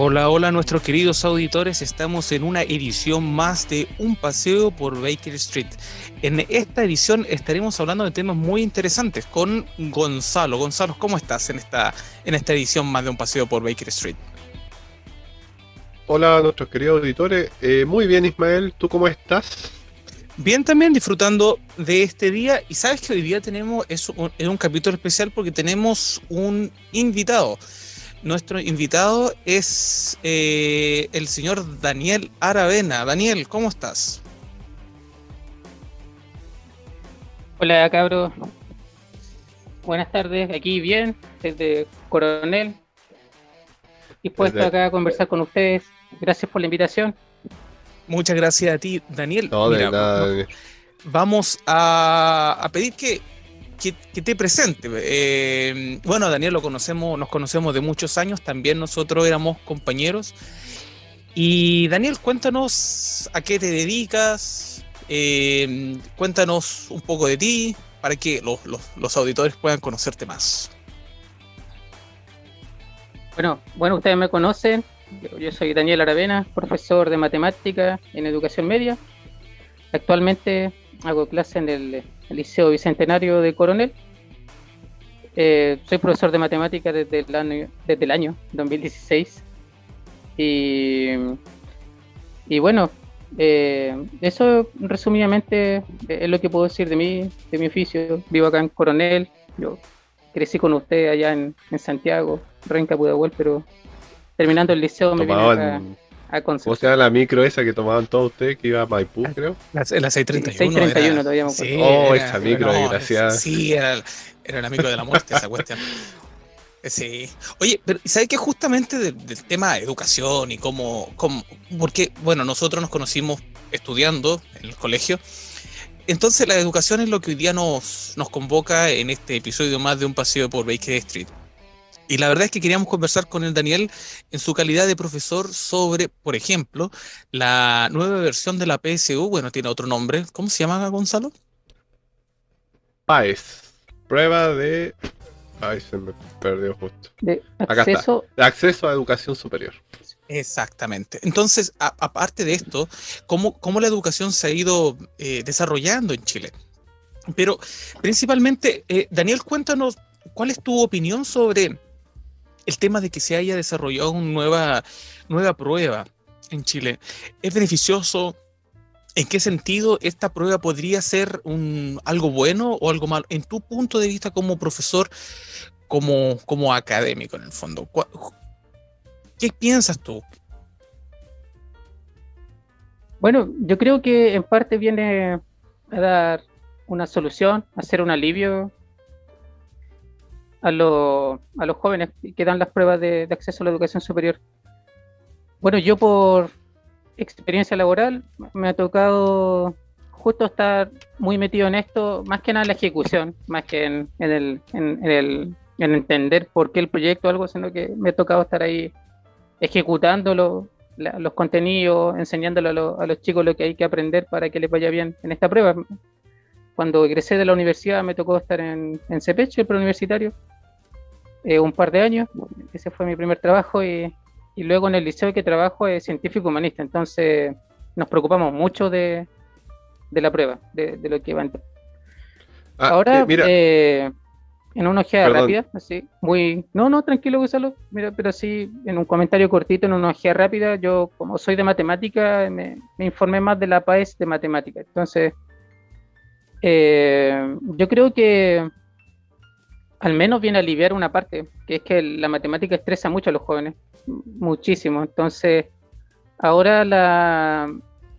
Hola, hola nuestros queridos auditores, estamos en una edición más de Un paseo por Baker Street. En esta edición estaremos hablando de temas muy interesantes con Gonzalo. Gonzalo, ¿cómo estás en esta, en esta edición más de Un paseo por Baker Street? Hola a nuestros queridos auditores, eh, muy bien Ismael, ¿tú cómo estás? Bien también disfrutando de este día y sabes que hoy día tenemos es un, es un capítulo especial porque tenemos un invitado. Nuestro invitado es eh, el señor Daniel Aravena. Daniel, ¿cómo estás? Hola, cabros. Buenas tardes. Aquí bien, desde Coronel. Dispuesto acá a conversar con ustedes. Gracias por la invitación. Muchas gracias a ti, Daniel. No, Mira, no, vamos a, a pedir que que, te presente. Eh, bueno, Daniel lo conocemos, nos conocemos de muchos años, también nosotros éramos compañeros. Y Daniel, cuéntanos a qué te dedicas, eh, cuéntanos un poco de ti para que los, auditores puedan conocerte más. Bueno, bueno, ustedes me conocen. Yo, soy Daniel Aravena, profesor de matemática en educación media. Actualmente hago clase en el el Liceo Bicentenario de Coronel. Eh, soy profesor de matemáticas desde el año, desde el año 2016. Y, y bueno, eh, eso resumidamente es lo que puedo decir de mí, de mi oficio. Vivo acá en Coronel. Yo crecí con usted allá en, Santiago, Renca, Pudahuel, pero terminando el liceo me vine acá ¿Cómo se llama la micro esa que tomaban todos ustedes que iba a Maipú, creo? La, la 631. 631 todavía me sí, Oh, esa micro, desgraciada. Sí, era, era la micro de la muerte, esa cuestión. Sí. Oye, pero ¿sabes qué? Justamente del, tema de educación y cómo, cómo. Porque, bueno, nosotros nos conocimos estudiando en el colegio. Entonces, la educación es lo que hoy día nos, nos convoca en este episodio más de un paseo por Baker Street. Y la verdad es que queríamos conversar con el Daniel en su calidad de profesor sobre, por ejemplo, la nueva versión de la PSU. Bueno, tiene otro nombre. ¿Cómo se llama, Gonzalo? PAES. Prueba de. Ay, se me perdió justo. De acceso... acceso a educación superior. Exactamente. Entonces, aparte de esto, ¿cómo, ¿cómo, la educación se ha ido eh, desarrollando en Chile? Pero principalmente, eh, Daniel, cuéntanos, ¿cuál es tu opinión sobre el tema de que se haya desarrollado una nueva, nueva prueba en Chile, ¿es beneficioso? ¿En qué sentido esta prueba podría ser algo bueno o algo malo? En tu punto de vista como profesor, como, como académico en el fondo, ¿qué piensas tú? Bueno, yo creo que en parte viene a dar una solución, a hacer un alivio a, a los jóvenes que dan las pruebas de, acceso a la educación superior. Bueno, yo por experiencia laboral me ha tocado justo estar muy metido en esto, más que nada en la ejecución, más que en, el, en, el, en entender por qué el proyecto o algo, sino que me ha tocado estar ahí ejecutando los contenidos, enseñándole a, los chicos lo que hay que aprender para que les vaya bien en esta prueba. Cuando egresé de la universidad me tocó estar en, en el preuniversitario, eh, un par de años. Ese fue mi primer trabajo y, y luego en el liceo que trabajo es científico humanista. Entonces nos preocupamos mucho de, de la prueba, de, lo que va a entrar. Ah, Ahora, eh, en una ojeada rápida, así, muy... No, no, tranquilo, Gonzalo, mira, pero sí, en un comentario cortito, en una ojeada rápida, yo como soy de matemática, me, me informé más de la PAES de matemática. Entonces, eh, yo creo que al menos viene a aliviar una parte, que es que la matemática estresa mucho a los jóvenes, muchísimo. Entonces, ahora la,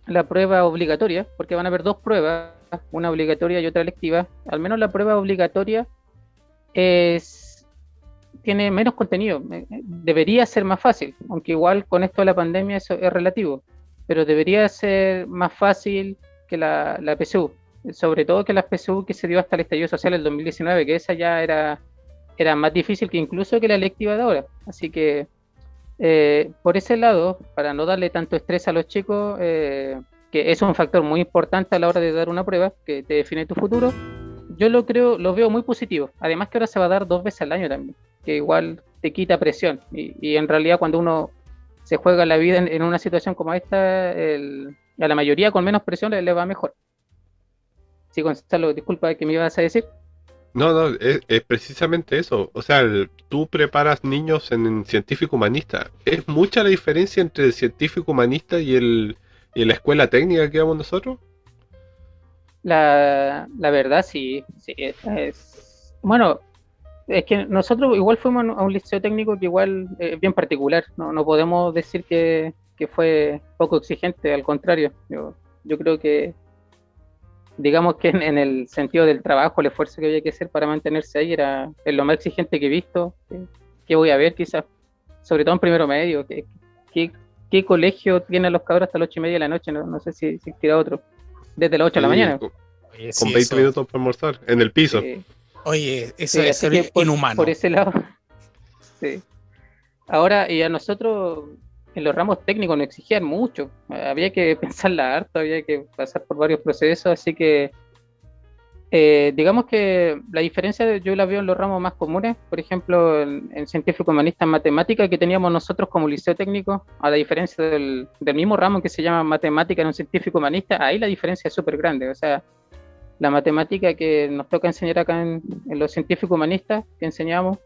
la prueba obligatoria, porque van a haber dos pruebas, una obligatoria y otra lectiva, al menos la prueba obligatoria es, tiene menos contenido, debería ser más fácil, aunque igual con esto de la pandemia eso es relativo, pero debería ser más fácil que la, la PSU sobre todo que las PSU que se dio hasta el estallido social el 2019, que esa ya era, era más difícil que incluso que la electiva de ahora. Así que eh, por ese lado, para no darle tanto estrés a los chicos, eh, que es un factor muy importante a la hora de dar una prueba que te define tu futuro, yo lo creo, lo veo muy positivo. Además que ahora se va a dar dos veces al año también, que igual te quita presión. Y en realidad cuando uno se juega la vida en, una situación como esta, a la mayoría con menos presión le, va mejor. Sí, Gonzalo, disculpa que me ibas a decir. No, no, es, precisamente eso. O sea, tú preparas niños en, científico humanista. Es mucha la diferencia entre el científico humanista y, el, y la escuela técnica que vamos nosotros. La, la verdad, sí. sí es, bueno, es que nosotros igual fuimos a un liceo técnico que igual es bien particular. No, no podemos decir que, que, fue poco exigente, al contrario. Yo, yo creo que digamos que en, el sentido del trabajo, el esfuerzo que había que hacer para mantenerse ahí era lo más exigente que he visto, que, voy a ver quizás, sobre todo en primero medio, ¿qué, qué, colegio tienen los cabros hasta las ocho y media de la noche? No, no sé si existirá otro, desde las 8 de la mañana. Con, 20 minutos para almorzar, en el piso. Oye, eso es inhumano. Por ese lado. Sí. Ahora, y a nosotros en los ramos técnicos no exigían mucho, había que pensarla harto, había que pasar por varios procesos, así que eh, digamos que la diferencia yo la veo en los ramos más comunes, por ejemplo, en, científico humanista en matemática que teníamos nosotros como liceo técnico, a la diferencia del, mismo ramo que se llama matemática en un científico humanista, ahí la diferencia es súper grande, o sea, la matemática que nos toca enseñar acá en, en los científicos humanistas que enseñamos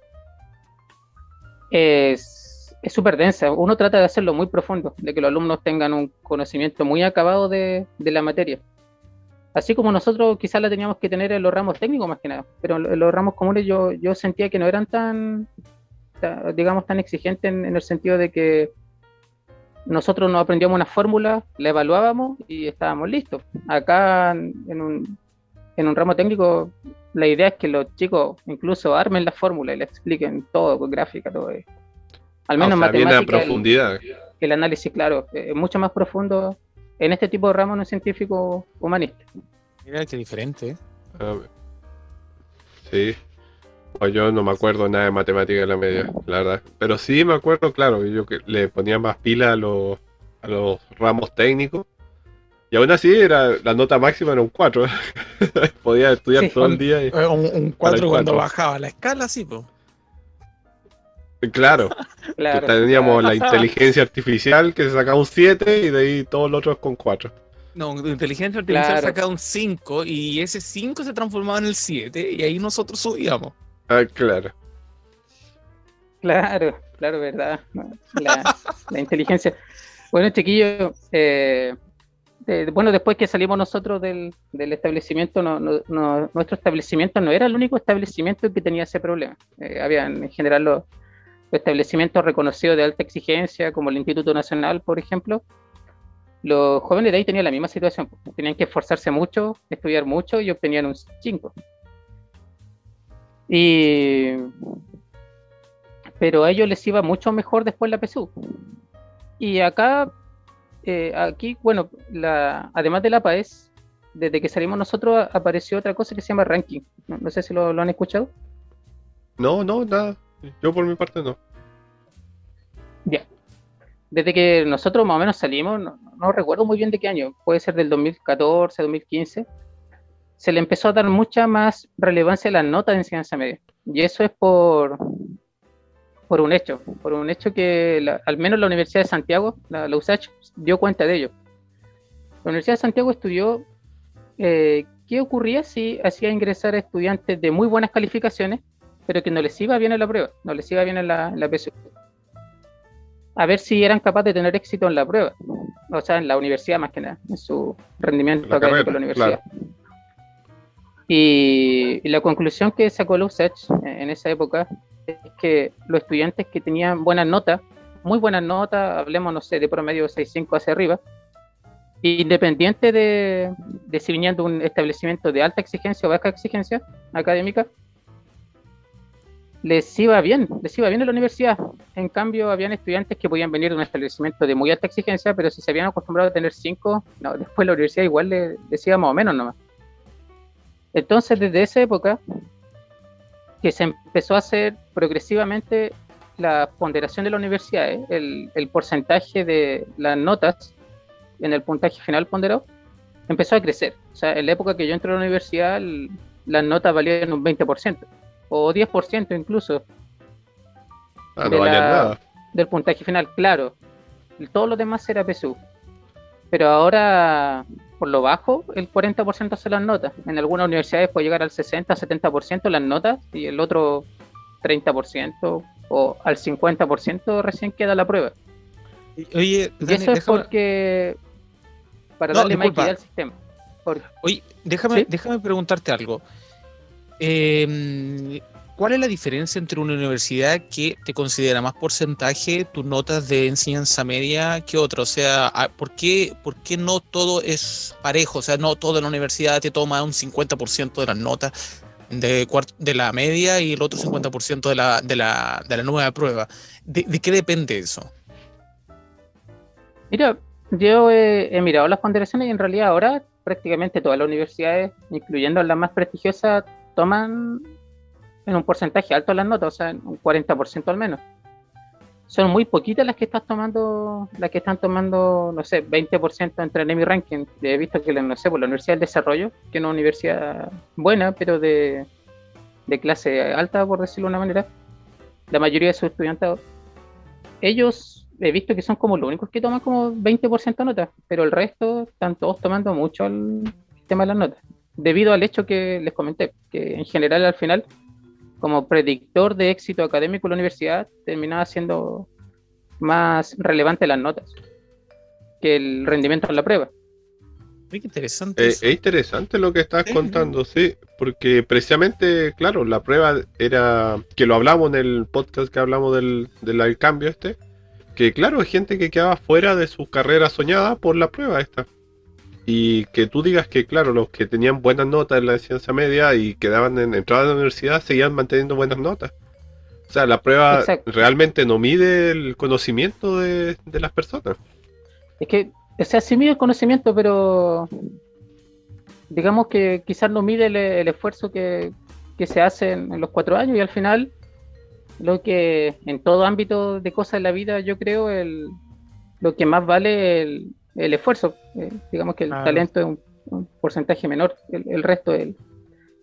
es es súper densa. Uno trata de hacerlo muy profundo, de que los alumnos tengan un conocimiento muy acabado de, la materia. Así como nosotros quizás la teníamos que tener en los ramos técnicos más que nada, pero en los ramos comunes yo, yo sentía que no eran tan, digamos, tan exigentes en, el sentido de que nosotros nos aprendíamos una fórmula, la evaluábamos y estábamos listos. Acá en un, en un ramo técnico la idea es que los chicos incluso armen la fórmula y le expliquen todo con gráfica, todo eso. Al menos ah, matemática. profundidad. El, análisis, claro, es mucho más profundo en este tipo de ramos no científico humanista. Mira qué diferente. ¿eh? sí. Pues yo no me acuerdo nada de matemática en la media, la verdad. Pero sí me acuerdo, claro, yo que le ponía más pila a los, a los ramos técnicos. Y aún así era la nota máxima era un 4. Podía estudiar todo el día. un, 4 cuando bajaba la escala, sí, pues. Claro. Teníamos la inteligencia artificial que se sacaba un 7 y de ahí todos los otros con 4. No, la inteligencia artificial sacaba un 5 y ese 5 se transformaba en el 7 y ahí nosotros subíamos. Ah, claro. Claro, claro, verdad. La, inteligencia. Bueno, chiquillo, eh, bueno, después que salimos nosotros del, establecimiento, nuestro establecimiento no era el único establecimiento que tenía ese problema. Eh, habían en general los establecimientos reconocidos de alta exigencia, como el Instituto Nacional, por ejemplo, los jóvenes de ahí tenían la misma situación. Tenían que esforzarse mucho, estudiar mucho y obtenían un 5. Y... Pero a ellos les iba mucho mejor después la PSU. Y acá, eh, aquí, bueno, además de la PAES, desde que salimos nosotros apareció otra cosa que se llama ranking. No, sé si lo han escuchado. No, no, nada. Yo por mi parte no. Ya. Desde que nosotros más o menos salimos, no, recuerdo muy bien de qué año, puede ser del 2014, 2015, se le empezó a dar mucha más relevancia a las notas de enseñanza media. Y eso es por, por un hecho, por un hecho que al menos la Universidad de Santiago, la, USACH, dio cuenta de ello. La Universidad de Santiago estudió eh, qué ocurría si hacía ingresar a estudiantes de muy buenas calificaciones pero que no les iba bien en la prueba, no les iba bien en la, PSU. A ver si eran capaces de tener éxito en la prueba, o sea, en la universidad más que nada, en su rendimiento académico en la universidad. Y, la conclusión que sacó USACH en esa época es que los estudiantes que tenían buenas notas, muy buenas notas, hablemos, no sé, de promedio 6.5 hacia arriba, independiente de, de si venían de un establecimiento de alta exigencia o baja exigencia académica, les iba bien, les iba bien en la universidad. En cambio, habían estudiantes que podían venir de un establecimiento de muy alta exigencia, pero si se habían acostumbrado a tener cinco, no, después la universidad igual les, decía más o menos nomás. Entonces, desde esa época, que se empezó a hacer progresivamente la ponderación de la universidad, ¿eh? el, el, porcentaje de las notas en el puntaje final ponderado, empezó a crecer. O sea, en la época que yo entré a la universidad, las notas valían un 20% o 10% incluso. Ah, no nada. Del puntaje final, claro. Todo lo demás era PSU. Pero ahora, por lo bajo, el 40% se las notas. En algunas universidades puede llegar al 60, 70% las notas y el otro 30% o al 50% recién queda la prueba. Oye, y eso es porque para darle más equidad al sistema. Oye, déjame, déjame preguntarte algo. Eh, ¿Cuál es la diferencia entre una universidad que te considera más porcentaje tus notas de enseñanza media que otra? O sea, ah, ¿por qué, ¿por qué no todo es parejo? O sea, no toda la universidad te toma un 50% de las notas de, la media y el otro 50% de la, de, la, de la nueva prueba. ¿De, qué depende eso? Mira, yo he, he mirado las ponderaciones y en realidad ahora prácticamente todas las universidades, incluyendo las más prestigiosas, toman en un porcentaje alto las notas, o sea, un 40% al menos. Son muy poquitas las que estás tomando, las que están tomando, no sé, 20% entre NEMI Ranking. He visto que, no sé, por la Universidad del Desarrollo, que es una universidad buena, pero de, de clase alta, por decirlo de una manera, la mayoría de sus estudiantes, ellos he visto que son como los únicos que toman como 20% de notas, pero el resto están todos tomando mucho el tema de las notas, debido al hecho que les comenté, que en general al final como predictor de éxito académico en la universidad, terminaba siendo más relevante las notas que el rendimiento en la prueba. Qué interesante. Eh, es interesante lo que estás contando, sí, porque precisamente, claro, la prueba era que lo hablamos en el podcast que hablamos del, del cambio este, que claro, hay gente que quedaba fuera de su carrera soñada por la prueba esta. Y que tú digas que, claro, los que tenían buenas notas en la ciencia media y quedaban en entrada a la universidad seguían manteniendo buenas notas. O sea, la prueba realmente no mide el conocimiento de, las personas. Es que, o sea, sí mide el conocimiento, pero digamos que quizás no mide el, esfuerzo que, se hace en, los cuatro años y al final lo que en todo ámbito de cosas en la vida yo creo el, lo que más vale el, el esfuerzo. Eh, digamos que el talento es un, porcentaje menor, el, resto es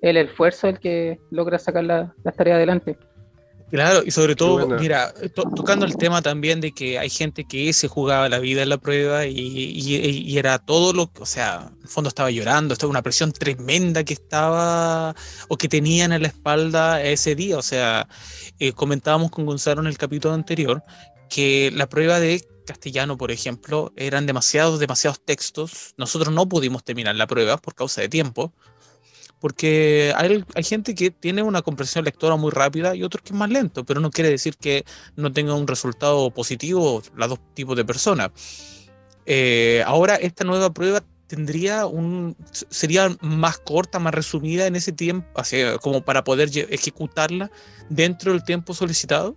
el, esfuerzo el que logra sacar las la tareas adelante. Claro, y sobre todo, mira, tocando el tema también de que hay gente que se jugaba la vida en la prueba y, era todo lo que, o sea, en el fondo estaba llorando, estaba una presión tremenda que estaba o que tenían en la espalda ese día. O sea, eh, comentábamos con Gonzalo en el capítulo anterior que la prueba de castellano, por ejemplo, eran demasiados, demasiados textos. Nosotros no pudimos terminar la prueba por causa de tiempo, porque hay, gente que tiene una comprensión lectora muy rápida y otros que es más lento, pero no quiere decir que no tenga un resultado positivo las dos tipos de personas. Eh, ahora esta nueva prueba tendría un sería más corta, más resumida en ese tiempo, así como para poder ejecutarla dentro del tiempo solicitado.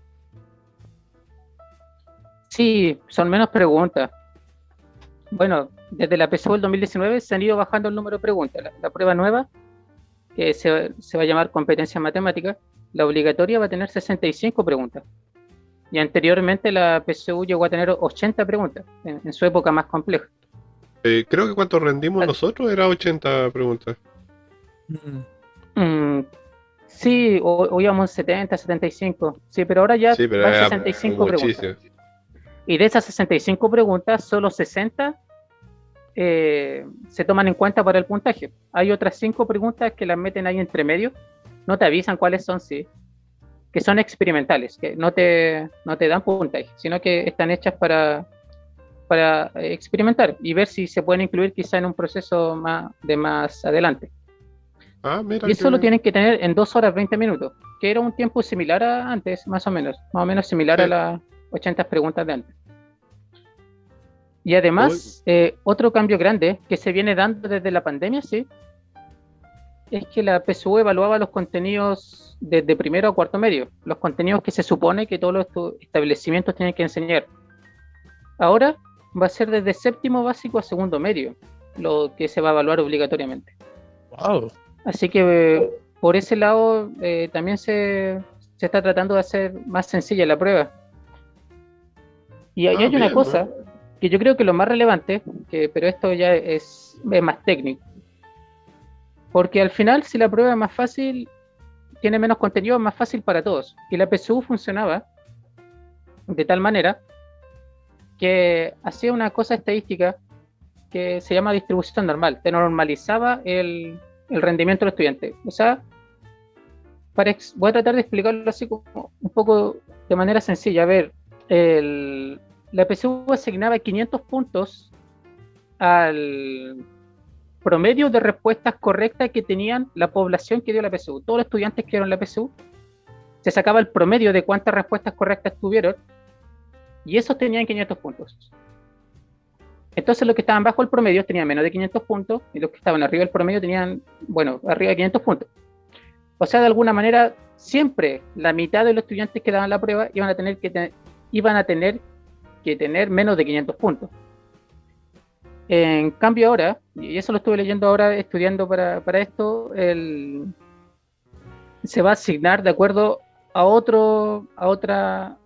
Sí, son menos preguntas. Bueno, desde la PSU del 2019 se han ido bajando el número de preguntas. La, prueba nueva, que se, va a llamar competencia matemática, la obligatoria va a tener 65 preguntas. Y anteriormente la PSU llegó a tener 80 preguntas, en, su época más compleja. Eh, creo que cuando rendimos nosotros era 80 preguntas. Mm, sí, o, íbamos 70, 75. Sí, pero ahora ya sí, pero 65 preguntas. Y de esas 65 preguntas, solo 60 eh, se toman en cuenta para el puntaje. Hay otras 5 preguntas que las meten ahí entre medio, no te avisan cuáles son, sí, que son experimentales, que no te, no te dan puntaje, sino que están hechas para, para experimentar y ver si se pueden incluir quizá en un proceso más, de más adelante. Ah, y eso lo tienen que tener en 2 horas 20 minutos, que era un tiempo similar a antes, más o menos, más o menos similar a la, 80 preguntas de antes. Y además, eh, otro cambio grande que se viene dando desde la pandemia, sí, es que la PSU evaluaba los contenidos desde primero a cuarto medio, los contenidos que se supone que todos los establecimientos tienen que enseñar. Ahora va a ser desde séptimo básico a segundo medio, lo que se va a evaluar obligatoriamente. Wow. Así que por ese lado eh, también se, se está tratando de hacer más sencilla la prueba y, hay ah, una cosa que yo creo que lo más relevante, que, pero esto ya es, más técnico. Porque al final, si la prueba es más fácil, tiene menos contenido, es más fácil para todos. Y la PSU funcionaba de tal manera que hacía una cosa estadística que se llama distribución normal, te normalizaba el, el rendimiento del estudiante. O sea, para voy a tratar de explicarlo así como un poco de manera sencilla. A ver, la PSU asignaba 500 puntos al promedio de respuestas correctas que tenían la población que dio la PSU. Todos los estudiantes que dieron la PSU, se sacaba el promedio de cuántas respuestas correctas tuvieron y esos tenían 500 puntos. Entonces los que estaban bajo el promedio tenían menos de 500 puntos y los que estaban arriba del promedio tenían, bueno, arriba de 500 puntos. O sea, de alguna manera, siempre la mitad de los estudiantes que daban la prueba iban a tener que, iban a tener, que tener menos de 500 puntos. En cambio ahora, y eso lo estuve leyendo ahora, estudiando para, esto, se va a asignar de acuerdo a, otro, a otra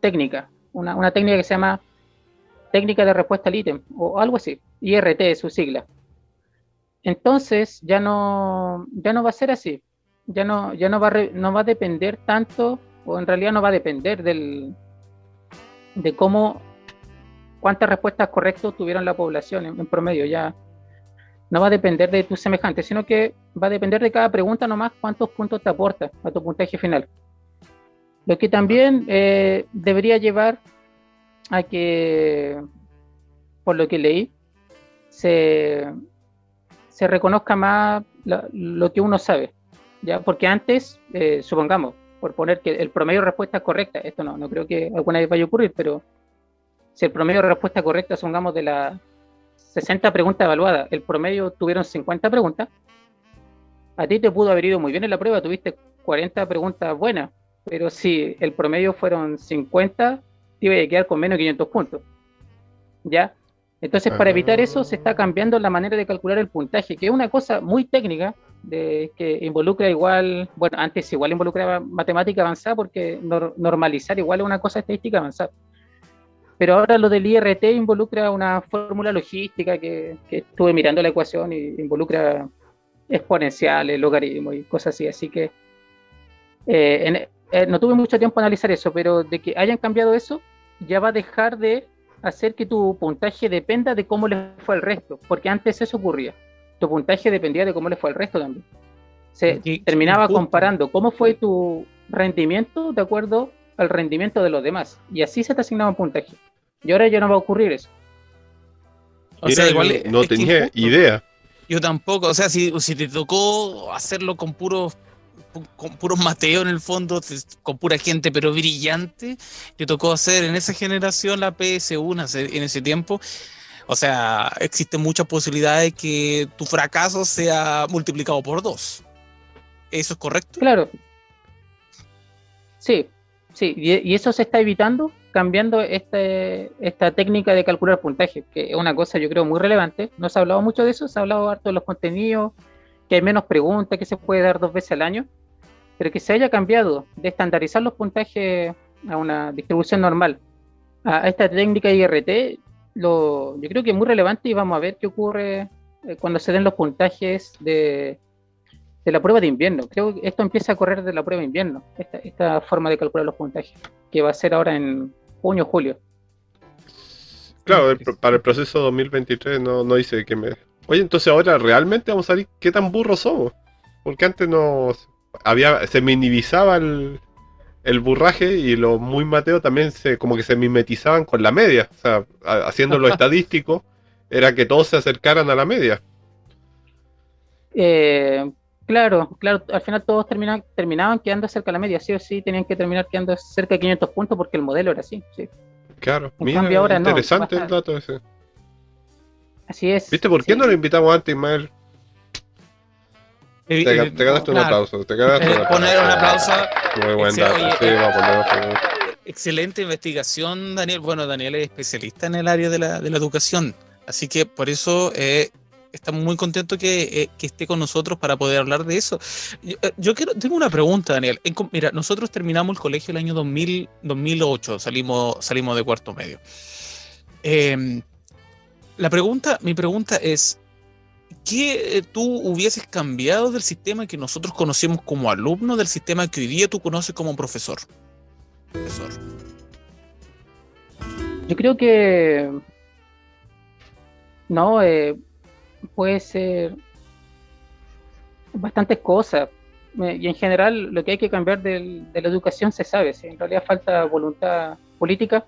técnica, una, una técnica que se llama técnica de respuesta al ítem o algo así, IRT es su sigla. Entonces ya no, ya no va a ser así, ya no, ya no va, a no va a depender tanto, o en realidad no va a depender del, de cómo, cuántas respuestas correctas tuvieron la población en, promedio, ya no va a depender de tus semejantes, sino que va a depender de cada pregunta nomás cuántos puntos te aporta a tu puntaje final. Lo que también eh, debería llevar a que, por lo que leí, se, se reconozca más lo, que uno sabe. ¿ya? Porque antes, eh, supongamos, por poner que el promedio de respuesta es correcta, esto no, no creo que alguna vez vaya a ocurrir, pero si el promedio de respuesta correcta, supongamos, de las 60 preguntas evaluadas, el promedio tuvieron 50 preguntas, a ti te pudo haber ido muy bien en la prueba, tuviste 40 preguntas buenas, pero si el promedio fueron 50, iba a quedar con menos de 500 puntos. ¿Ya? Entonces, para evitar eso, se está cambiando la manera de calcular el puntaje, que es una cosa muy técnica, de, que involucra igual, bueno, antes igual involucraba matemática avanzada, porque normalizar igual es una cosa estadística avanzada. Pero ahora lo del IRT involucra una fórmula logística que, estuve mirando la ecuación y involucra exponenciales, logaritmos y cosas así. Así que eh, eh, no tuve mucho tiempo a analizar eso, pero de que hayan cambiado eso, ya va a dejar de hacer que tu puntaje dependa de cómo le fue al resto, porque antes eso ocurría. Tu puntaje dependía de cómo le fue al resto también. Se terminaba comparando cómo fue tu rendimiento de acuerdo al rendimiento de los demás, y así se te asignaba un puntaje. Y ahora ya no va a ocurrir eso. O sea, igual no tenía idea. Yo tampoco, o sea, si, si te tocó hacerlo con puros con puros Mateo en el fondo, con pura gente pero brillante, que tocó hacer en esa generación la PS1 en ese tiempo. O sea, existen muchas posibilidades de que tu fracaso sea multiplicado por dos. ¿Eso es correcto? Claro. Sí, sí, y, eso se está evitando cambiando este, esta técnica de calcular puntaje, que es una cosa yo creo muy relevante. No se ha hablado mucho de eso, se ha hablado harto de los contenidos, que hay menos preguntas, que se puede dar dos veces al año, pero que se haya cambiado de estandarizar los puntajes a una distribución normal a esta técnica IRT, lo, yo creo que es muy relevante y vamos a ver qué ocurre eh, cuando se den los puntajes de, de la prueba de invierno. Creo que esto empieza a correr de la prueba de invierno, esta, esta forma de calcular los puntajes, que va a ser ahora en junio o julio. Claro, para el proceso 2023 no, no dice que me... Oye, entonces ahora realmente vamos a ver qué tan burros somos. Porque antes no había, se minimizaba el, el burraje y los muy Mateo también se como que se mimetizaban con la media. O sea, haciéndolo estadístico, era que todos se acercaran a la media. Eh, claro, claro, al final todos terminaban, terminaban quedando cerca de la media, sí o sí, tenían que terminar quedando cerca de 500 puntos porque el modelo era así. Sí. Claro, mira, interesante el dato ese. Así es. ¿Viste por qué no lo invitamos antes, Ismael? Te, ganaste un aplauso. Te ganaste un aplauso. Poner un aplauso. Muy buen dato. sí, va a poner Excelente investigación, Daniel. Bueno, Daniel es especialista en el área de la, de la educación. Así que por eso eh, estamos muy contentos que, eh, que, esté con nosotros para poder hablar de eso. Yo, eh, yo, quiero, tengo una pregunta, Daniel. mira, nosotros terminamos el colegio el año 2000, 2008, salimos, salimos de cuarto medio. Eh, la pregunta, mi pregunta es, ¿qué eh, tú hubieses cambiado del sistema que nosotros conocemos como alumno del sistema que hoy día tú conoces como profesor? Profesor. Yo creo que no, eh, puede ser bastantes cosas. Y en general lo que hay que cambiar de la educación se sabe, si en realidad falta voluntad política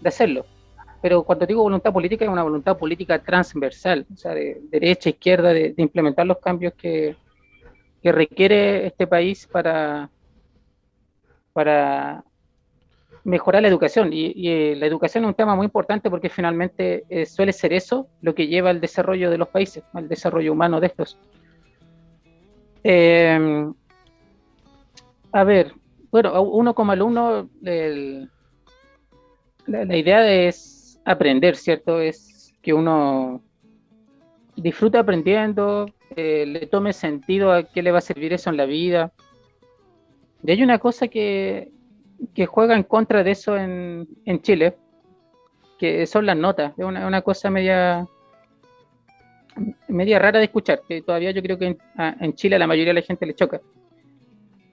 de hacerlo. Pero cuando digo voluntad política es una voluntad política transversal, o sea, de derecha, izquierda, de, implementar los cambios que, requiere este país para, para mejorar la educación. Y, eh, la educación es un tema muy importante porque finalmente eh, suele ser eso lo que lleva al desarrollo de los países, al desarrollo humano de estos. Em, a ver, bueno, uno como alumno, la, idea es aprender, ¿cierto? Es que uno disfrute aprendiendo, eh, le tome sentido a qué le va a servir eso en la vida. Y hay una cosa que, que juega en contra de eso en, Chile, que son las notas. Es una, cosa media, media rara de escuchar, que todavía yo creo que en, Chile a la mayoría de la gente le choca.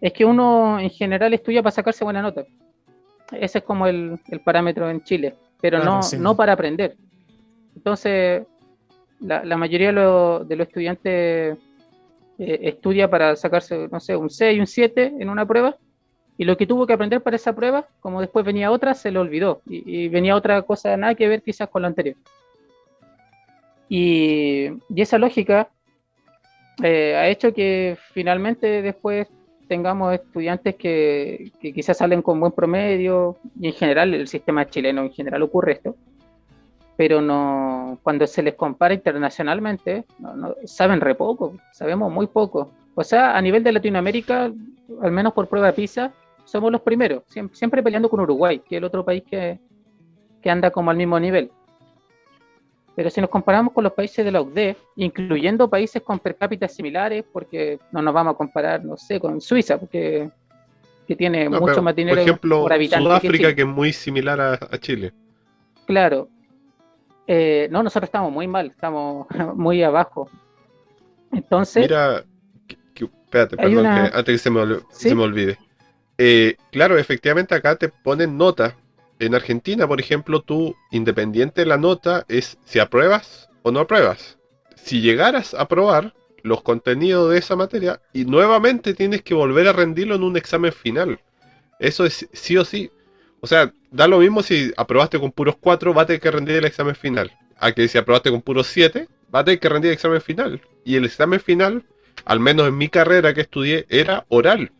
Es que uno en general estudia para sacarse buena nota. Ese es como el, parámetro en Chile, pero no, no para aprender. Entonces, la, mayoría de, los estudiantes eh, estudia para sacarse, no sé, un 6 y un 7 en una prueba y lo que tuvo que aprender para esa prueba, como después venía otra, se lo olvidó. Y, venía otra cosa, nada que ver quizás con lo anterior. Y, esa lógica eh, ha hecho que finalmente después tengamos estudiantes que, quizás salen con buen promedio, y en general el sistema chileno en general ocurre esto, pero no cuando se les compara internacionalmente, no, saben re poco, sabemos muy poco. O sea, a nivel de Latinoamérica, al menos por prueba de PISA, somos los primeros, siempre, peleando con Uruguay, que es el otro país que, anda como al mismo nivel. Pero si nos comparamos con los países de la OCDE, incluyendo países con per cápita similares, porque no nos vamos a comparar, no sé, con Suiza, porque que tiene mucho más dinero por, ejemplo, Sudáfrica, que, es muy similar a, Chile. Claro. Eh, no, nosotros estamos muy mal, estamos muy abajo. Entonces. Mira, espérate, perdón, antes que se me olvide. Eh, claro, efectivamente acá te ponen nota. En Argentina, por ejemplo, tú, independiente de la nota, es si apruebas o no apruebas. Si llegaras a aprobar los contenidos de esa materia, y nuevamente tienes que volver a rendirlo en un examen final. Eso es sí o sí. O sea, da lo mismo si aprobaste con puros 4, va a tener que rendir el examen final. A que si aprobaste con puros 7, va a tener que rendir el examen final. Y el examen final, al menos en mi carrera que estudié, era oral.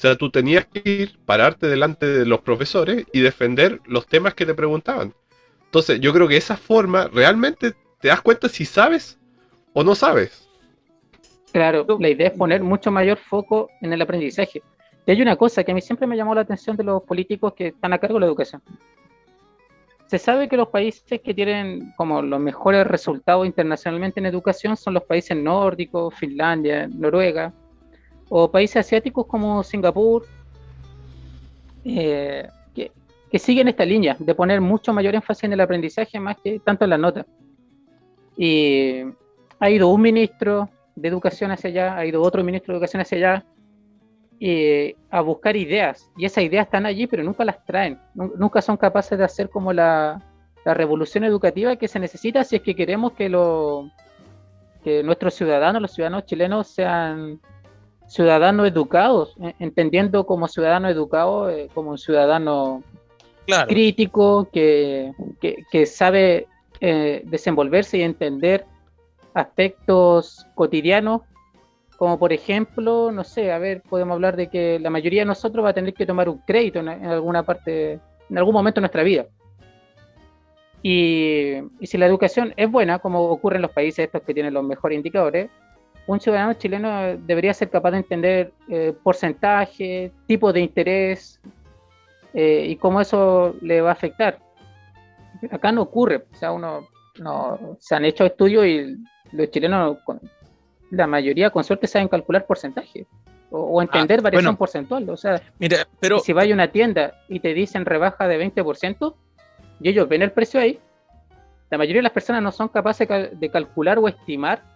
O sea, tú tenías que ir, pararte delante de los profesores y defender los temas que te preguntaban. Entonces, yo creo que esa forma realmente te das cuenta si sabes o no sabes. Claro, la idea es poner mucho mayor foco en el aprendizaje. Y hay una cosa que a mí siempre me llamó la atención de los políticos que están a cargo de la educación. Se sabe que los países que tienen como los mejores resultados internacionalmente en educación son los países nórdicos, Finlandia, Noruega, o países asiáticos como Singapur, eh, que, siguen esta línea de poner mucho mayor énfasis en el aprendizaje más que tanto en la nota. Y ha ido un ministro de educación hacia allá, ha ido otro ministro de educación hacia allá, a buscar ideas. Y esas ideas están allí, pero nunca las traen. Nunca son capaces de hacer como la, la revolución educativa que se necesita si es que queremos que, lo, que nuestros ciudadanos, los ciudadanos chilenos, sean ciudadanos educados, eh, entendiendo como ciudadano educado eh, como un ciudadano crítico que, sabe eh, desenvolverse y entender aspectos cotidianos, como por ejemplo, no sé, a ver, podemos hablar de que la mayoría de nosotros va a tener que tomar un crédito en, alguna parte, en algún momento de nuestra vida. Y, y, si la educación es buena, como ocurre en los países estos que tienen los mejores indicadores, un ciudadano chileno debería ser capaz de entender eh, porcentaje, tipo de interés eh, y cómo eso le va a afectar. Acá no ocurre, o sea, uno no, se han hecho estudios y los chilenos, la mayoría con suerte saben calcular porcentaje o, entender ah, variación porcentual. O sea, Mira, pero... si vas a una tienda y te dicen rebaja de 20% y ellos ven el precio ahí, la mayoría de las personas no son capaces de calcular o estimar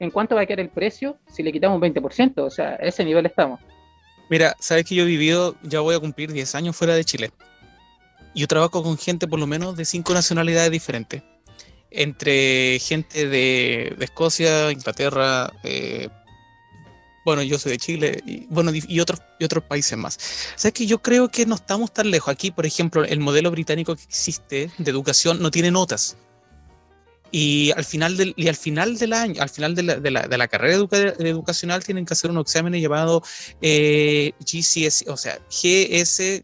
en cuánto va a quedar el precio si le quitamos un 20%. O sea, a ese nivel estamos. Mira, sabes que yo he vivido, ya voy a cumplir 10 años fuera de Chile. yo trabajo con gente por lo menos de cinco nacionalidades diferentes, entre gente de, Escocia, Inglaterra, eh, bueno, yo soy de Chile, y, bueno, y otros, y otros países más. O que yo creo que no estamos tan lejos. Aquí, por ejemplo, el modelo británico que existe de educación no tiene notas. Y al final del, y al final del año, al final de la, de la, de la carrera educacional tienen que hacer un examen llamado eh, GCSE, o sea, GS,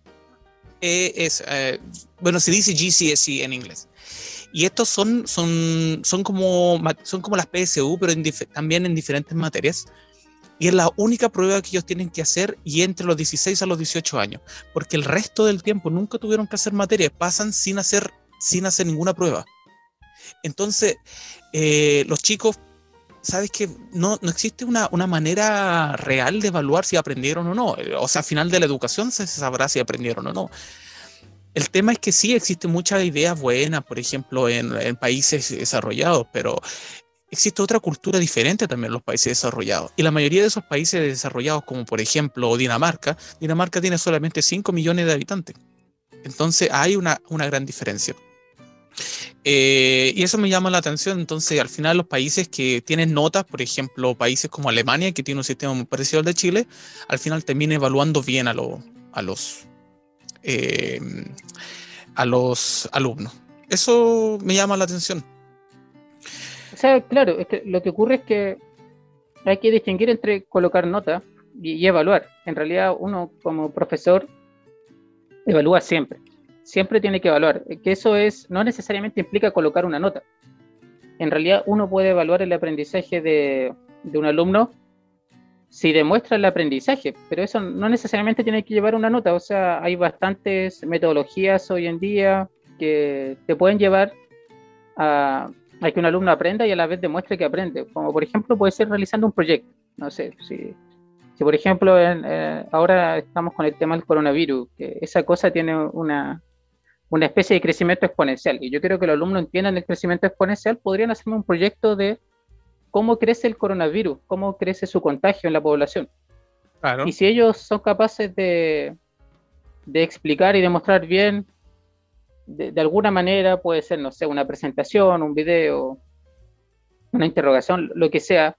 eh, bueno, se dice GCSE en inglés. Y estos son, son, son, como, son como las PSU, pero también en diferentes materias. Y es la única prueba que ellos tienen que hacer y entre los 16 a los 18 años, porque el resto del tiempo nunca tuvieron que hacer materias, pasan sin hacer, sin hacer ninguna prueba. Entonces, eh, los chicos, sabes que no, no existe una, una, manera real de evaluar si aprendieron o no. O sea, al final de la educación se sabrá si aprendieron o no. El tema es que sí existen muchas ideas buenas, por ejemplo, en, en países desarrollados, pero existe otra cultura diferente también en los países desarrollados. Y la mayoría de esos países desarrollados, como por ejemplo Dinamarca, Dinamarca tiene solamente 5 millones de habitantes. Entonces hay una, una gran diferencia. Eh, y eso me llama la atención. Entonces, al final, los países que tienen notas, por ejemplo, países como Alemania, que tiene un sistema muy parecido al de Chile, al final termina evaluando bien a, a los, eh, a los alumnos. Eso me llama la atención. O sea, claro, lo que ocurre es que hay que distinguir entre colocar nota y, evaluar. En realidad, uno como profesor evalúa siempre. Siempre tiene que evaluar. Que eso es, no necesariamente implica colocar una nota. En realidad, uno puede evaluar el aprendizaje de, de un alumno si demuestra el aprendizaje, pero eso no necesariamente tiene que llevar una nota. O sea, hay bastantes metodologías hoy en día que te pueden llevar a, que un alumno aprenda y a la vez demuestre que aprende. Como por ejemplo puede ser realizando un proyecto. No sé, si, si por ejemplo eh, ahora estamos con el tema del coronavirus, que esa cosa tiene una, una especie de crecimiento exponencial. Y yo creo que los alumnos entiendan el crecimiento exponencial, podrían hacerme un proyecto de cómo crece el coronavirus, cómo crece su contagio en la población. Y si ellos son capaces de, de explicar y demostrar bien de, alguna manera puede ser, no sé, una presentación, un video, una interrogación, lo que sea,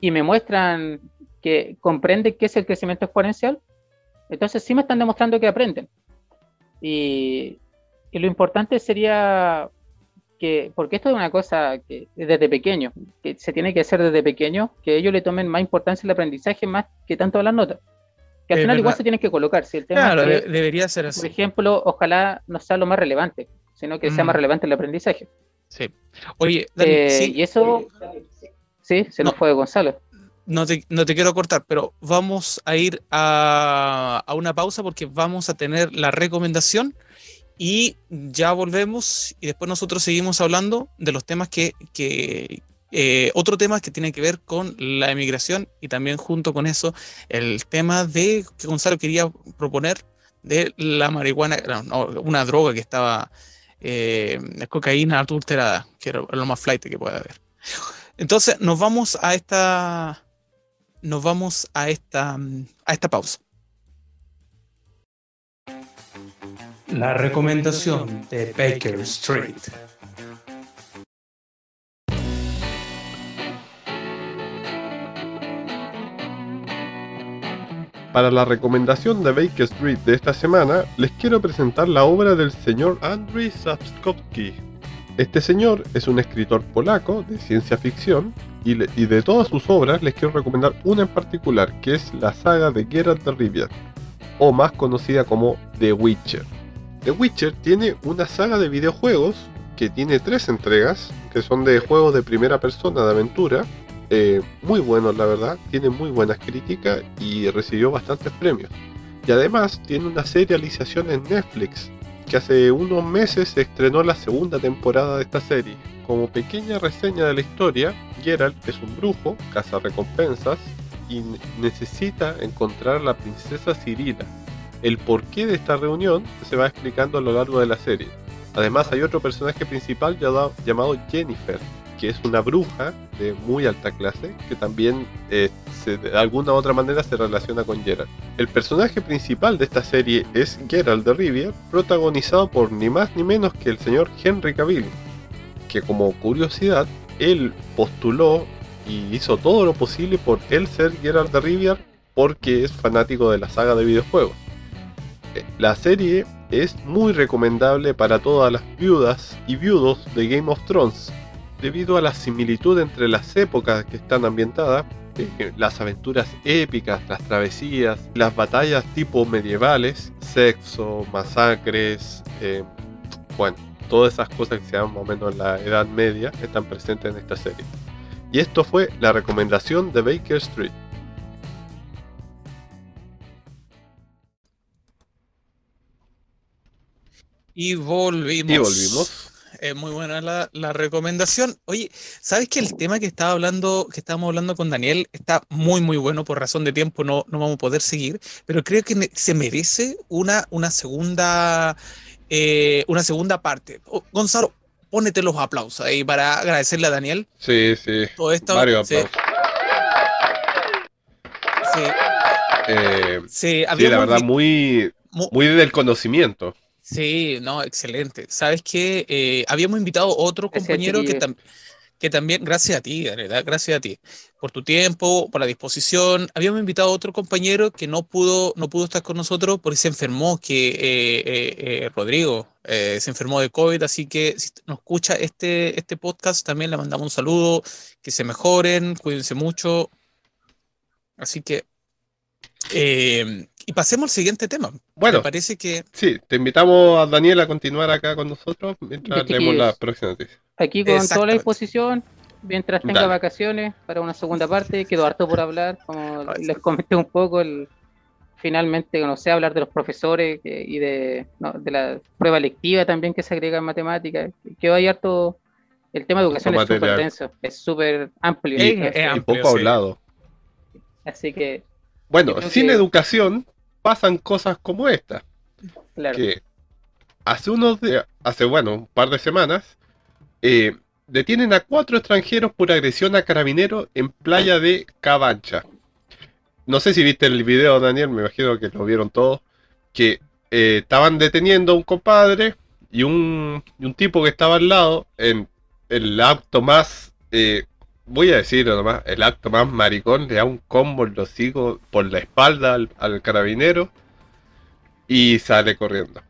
y me muestran que comprenden qué es el crecimiento exponencial, entonces sí me están demostrando que aprenden. Y, lo importante sería que, porque esto es una cosa que desde pequeño, que se tiene que hacer desde pequeño, que ellos le tomen más importancia el aprendizaje más que tanto las notas. Que al final igual se tiene que colocar. Si el tema claro, debería ser así. Por ejemplo, ojalá no sea lo más relevante, sino que sea más mm. relevante el aprendizaje. Sí. Oye, eh, y eso, sí, se nos fue Gonzalo. No te, no te, quiero cortar, pero vamos a ir a, a, una pausa porque vamos a tener la recomendación y ya volvemos y después nosotros seguimos hablando de los temas que, que, eh, otro tema que tiene que ver con la emigración y también junto con eso el tema de que Gonzalo quería proponer de la marihuana, una droga que estaba, eh, cocaína adulterada, que era lo más flight que puede haber. Entonces nos vamos a esta, nos vamos a esta, a esta pausa. La recomendación de Baker Street. Para la recomendación de Baker Street de esta semana, les quiero presentar la obra del señor Andrzej Sapkowski. Este señor es un escritor polaco de ciencia ficción y, de todas sus obras les quiero recomendar una en particular, que es la saga de Geralt de Rivia, o más conocida como The Witcher. The Witcher tiene una saga de videojuegos que tiene tres entregas, que son de juegos de primera persona de aventura, eh, muy bueno la verdad, tiene muy buenas críticas y recibió bastantes premios. Y además tiene una serialización en Netflix, que hace unos meses se estrenó la segunda temporada de esta serie. Como pequeña reseña de la historia, Geralt es un brujo, caza recompensas y necesita encontrar a la princesa Cirila. El porqué de esta reunión se va explicando a lo largo de la serie. Además hay otro personaje principal llamado Jennifer, que es una bruja de muy alta clase, que también eh, de alguna u otra manera se relaciona con Geralt. El personaje principal de esta serie es Geralt de Rivia, protagonizado por ni más ni menos que el señor Henry Cavill, que como curiosidad, él postuló y hizo todo lo posible por él ser Geralt de Rivia porque es fanático de la saga de videojuegos. Eh, la serie es muy recomendable para todas las viudas y viudos de Game of Thrones, debido a la similitud entre las épocas que están ambientadas, eh, las aventuras épicas, las travesías, las batallas tipo medievales, sexo, masacres, eh, bueno, todas esas cosas que se llaman más o menos en la Edad Media están presentes en esta serie. Y esto fue la recomendación de Baker Street. Y volvimos. Y volvimos. Es muy buena la, recomendación. Oye, ¿sabes que el tema que estaba hablando, que estábamos hablando con Daniel, está muy, muy bueno? Por razón de tiempo no, no vamos a poder seguir, pero creo que se merece una, una segunda eh, una segunda parte. Gonzalo, pónete los aplausos ahí para agradecerle a Daniel. Sí, sí. Todo esto. Varios aplausos. Sí. Eh, sí, la verdad, muy, muy del conocimiento. Sí, no, excelente. Sabes que eh, habíamos invitado otro compañero que, que, también, gracias a ti, verdad, gracias a ti, por tu tiempo, por la disposición. Habíamos invitado a otro compañero que no pudo, no pudo estar con nosotros porque se enfermó, que eh, eh, Rodrigo se enfermó de COVID, así que si nos escucha este, este podcast, también le mandamos un saludo, que se mejoren, cuídense mucho. Así que eh, y pasemos al siguiente tema. Bueno, me parece que. Sí, te invitamos a Daniel a continuar acá con nosotros mientras leemos la próxima noticia. Aquí con toda la disposición, mientras tenga vacaciones para una segunda parte, quedó harto por hablar. Como les comenté un poco, el, finalmente, no sé, hablar de los profesores y de, de la prueba lectiva también que se agrega en matemáticas. Quedó ahí harto. El tema de educación es súper denso, es súper amplio. y poco hablado. Así que bueno, sin educación pasan cosas como esta. Claro. Que hace unos días, hace bueno, un par de semanas, eh, detienen a cuatro extranjeros por agresión a carabineros en playa de Cabancha. No sé si viste el video, Daniel, me imagino que lo vieron todos. Que eh, estaban deteniendo a un compadre y un, y un, tipo que estaba al lado en el acto más eh, voy a decir nomás, el acto más maricón, le da un combo en los hijos por la espalda al, carabinero y sale corriendo.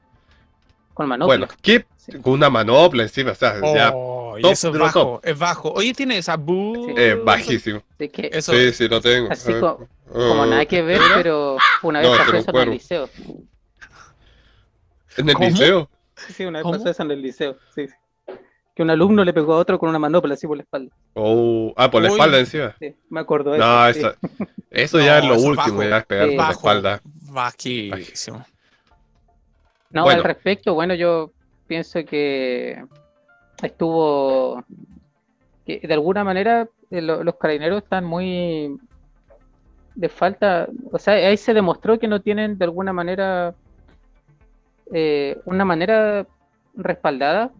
Con manopla. Bueno, ¿qué? Con una manopla encima, o sea, ya. Oh, eso es bajo, es bajo. Oye, tiene esa bu... Es bajísimo. Sí, eso... sí, sí, lo tengo. Así como, como, nada que ver, pero una vez pasó eso en el liceo. ¿En el liceo? Sí, una vez pasó eso en el liceo, sí, sí que un alumno le pegó a otro con una manopla así por la espalda. Oh, ah, por la espalda encima. Sí, me acuerdo de no, eso. Eso, ya es lo último, ya es pegar por la espalda. Bajísimo. No, al respecto, bueno, yo pienso que estuvo que de alguna manera eh, los carabineros están muy de falta, o sea, ahí se demostró que no tienen de alguna manera eh, una manera respaldada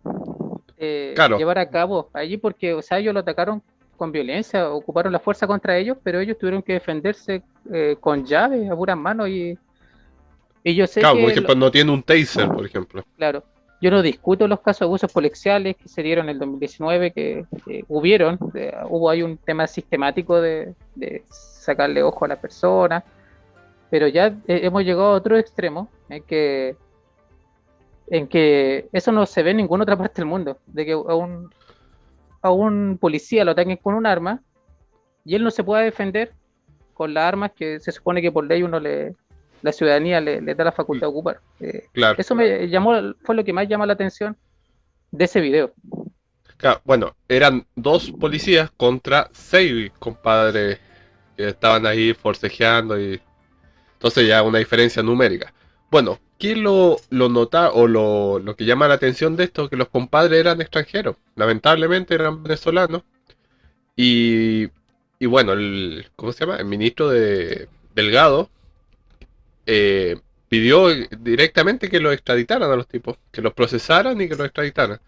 eh, llevar a cabo allí porque, o sea, ellos lo atacaron con violencia, ocuparon la fuerza contra ellos, pero ellos tuvieron que defenderse eh, con llaves a puras manos y, y yo sé claro, que... por ejemplo, no tiene un taser, por ejemplo. Claro. Yo no discuto los casos de abusos policiales que se dieron en el 2019, que, hubieron, hubo ahí un tema sistemático de, sacarle ojo a la persona, pero ya hemos llegado a otro extremo en que en que eso no se ve en ninguna otra parte del mundo, de que a un, a un policía lo ataquen con un arma y él no se pueda defender con las armas que se supone que por ley uno le, la ciudadanía le, da la facultad de ocupar. Eh, eso me llamó, fue lo que más llamó la atención de ese video. bueno, eran dos policías contra seis compadres que estaban ahí forcejeando y entonces ya una diferencia numérica. Bueno, ¿qué lo, lo nota o lo, que llama la atención de esto? Que los compadres eran extranjeros, lamentablemente eran venezolanos. Y, y bueno, el, ¿cómo se llama? El ministro de Delgado eh, pidió directamente que los extraditaran a los tipos, que los procesaran y que los extraditaran.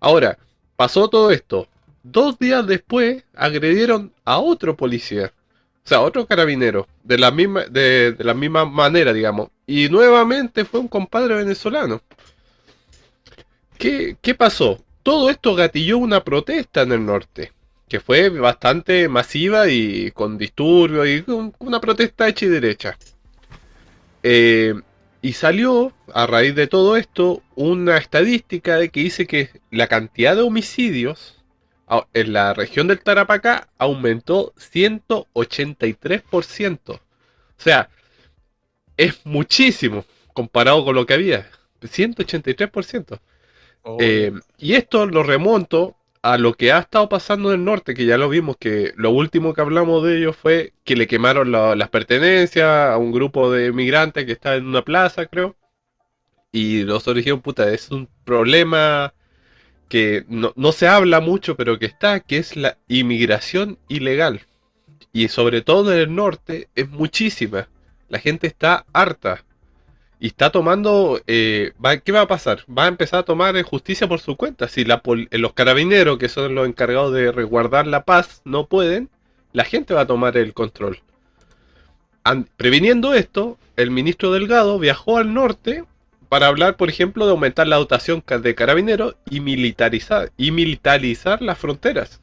Ahora, pasó todo esto. dos días después agredieron a otro policía. O sea, otro carabinero, de la misma, de, de la misma manera, digamos. Y nuevamente fue un compadre venezolano. ¿Qué, ¿Qué pasó? Todo esto gatilló una protesta en el norte, que fue bastante masiva y con disturbios y una protesta hecha y derecha. Eh, y salió, a raíz de todo esto, una estadística de que dice que la cantidad de homicidios en la región del Tarapacá aumentó 183%. O sea, es muchísimo comparado con lo que había. 183%. Eh, y esto lo remonto a lo que ha estado pasando en el norte, que ya lo vimos, que lo último que hablamos de ello fue que le quemaron la- las pertenencias a un grupo de migrantes que estaba en una plaza, creo. Y nosotros dijimos, puta, es un problema que no, no se habla mucho, pero que está, que es la inmigración ilegal. Y sobre todo en el norte es muchísima. La gente está harta. Y está tomando... eh, va- ¿Qué va a pasar? Va a empezar a tomar eh, justicia por su cuenta. Si la eh, los carabineros, que son los encargados de resguardar la paz, no pueden, la gente va a tomar el control. Previniendo esto, el ministro Delgado viajó al norte para hablar, por ejemplo, de aumentar la dotación de carabineros y militarizar, y militarizar las fronteras.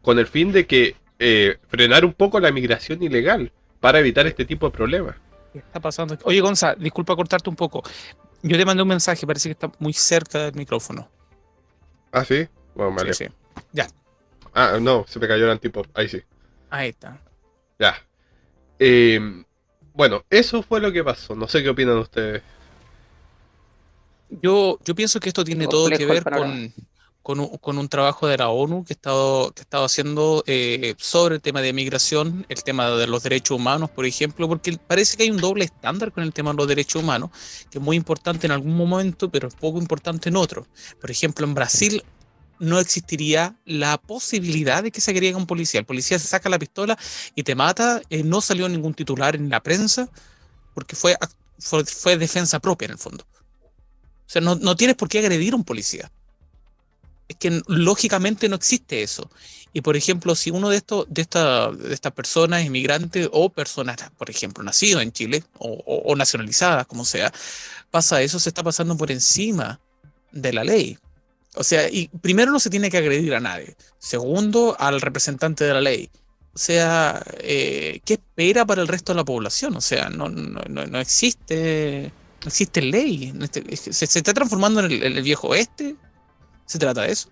Con el fin de que eh, frenar un poco la migración ilegal para evitar este tipo de problemas. ¿Qué está pasando? Oye, Gonza, disculpa cortarte un poco. Yo te mandé un mensaje, parece que está muy cerca del micrófono. Ah, sí. Bueno, vale. Sí, sí. Ah, no, se me cayó el antipop. Ahí sí. Ahí está. Ya. Eh, bueno, eso fue lo que pasó. No sé qué opinan ustedes. Yo, yo pienso que esto tiene todo que ver con, con, un, con un trabajo de la ONU que ha estado, que estado haciendo eh, sobre el tema de migración, el tema de los derechos humanos, por ejemplo, porque parece que hay un doble estándar con el tema de los derechos humanos, que es muy importante en algún momento, pero es poco importante en otro. Por ejemplo, en Brasil no existiría la posibilidad de que se agrega un policía. El policía se saca la pistola y te mata. eh, no salió ningún titular en la prensa porque fue, fue, fue defensa propia en el fondo. O sea, no, no tienes por qué agredir a un policía. Es que lógicamente no existe eso. Y por ejemplo, si uno de de esta, de estas personas inmigrantes o personas, por ejemplo, nacido en Chile o, o- nacionalizadas, como sea, pasa eso, se está pasando por encima de la ley. O sea, y primero no se tiene que agredir a nadie. Segundo, al representante de la ley. O sea, eh, ¿qué espera para el resto de la población? O sea, no, no, no existe, no existe ley. Este- se, se está transformando en el, en el viejo oeste. ¿Se trata de eso?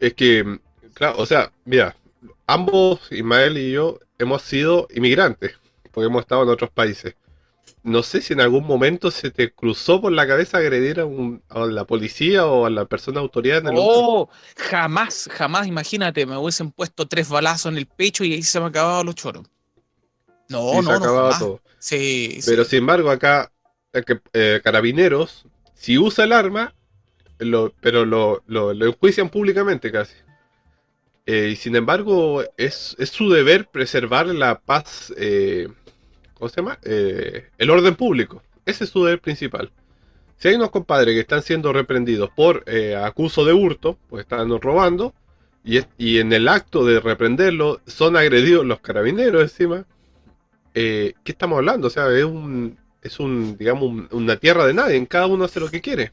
Es que, claro, o sea, mira, ambos, Ismael y yo, hemos sido inmigrantes, porque hemos estado en otros países. No sé si en algún momento se te cruzó por la cabeza agredir a, un- a la policía o a la persona autoridad en el. Oh, jamás, jamás, imagínate, me hubiesen puesto tres balazos en el pecho y ahí se me acababan los choros. No, no, no, jamás. todo. Sí. Pero sin embargo, acá, eh, Carabineros, si usa el arma, lo, pero lo, lo, lo enjuician públicamente casi. Eh, y sin embargo, es, es su deber preservar la paz, eh, ¿cómo se llama? Eh, el orden público. Ese es su deber principal. Si hay unos compadres que están siendo reprendidos por acuso de hurto, pues están robando, y, y en el acto de reprenderlo son agredidos los carabineros encima, eh, ¿qué estamos hablando? O sea, es un, es un, digamos, un- una tierra de nadie, cada uno hace lo que quiere.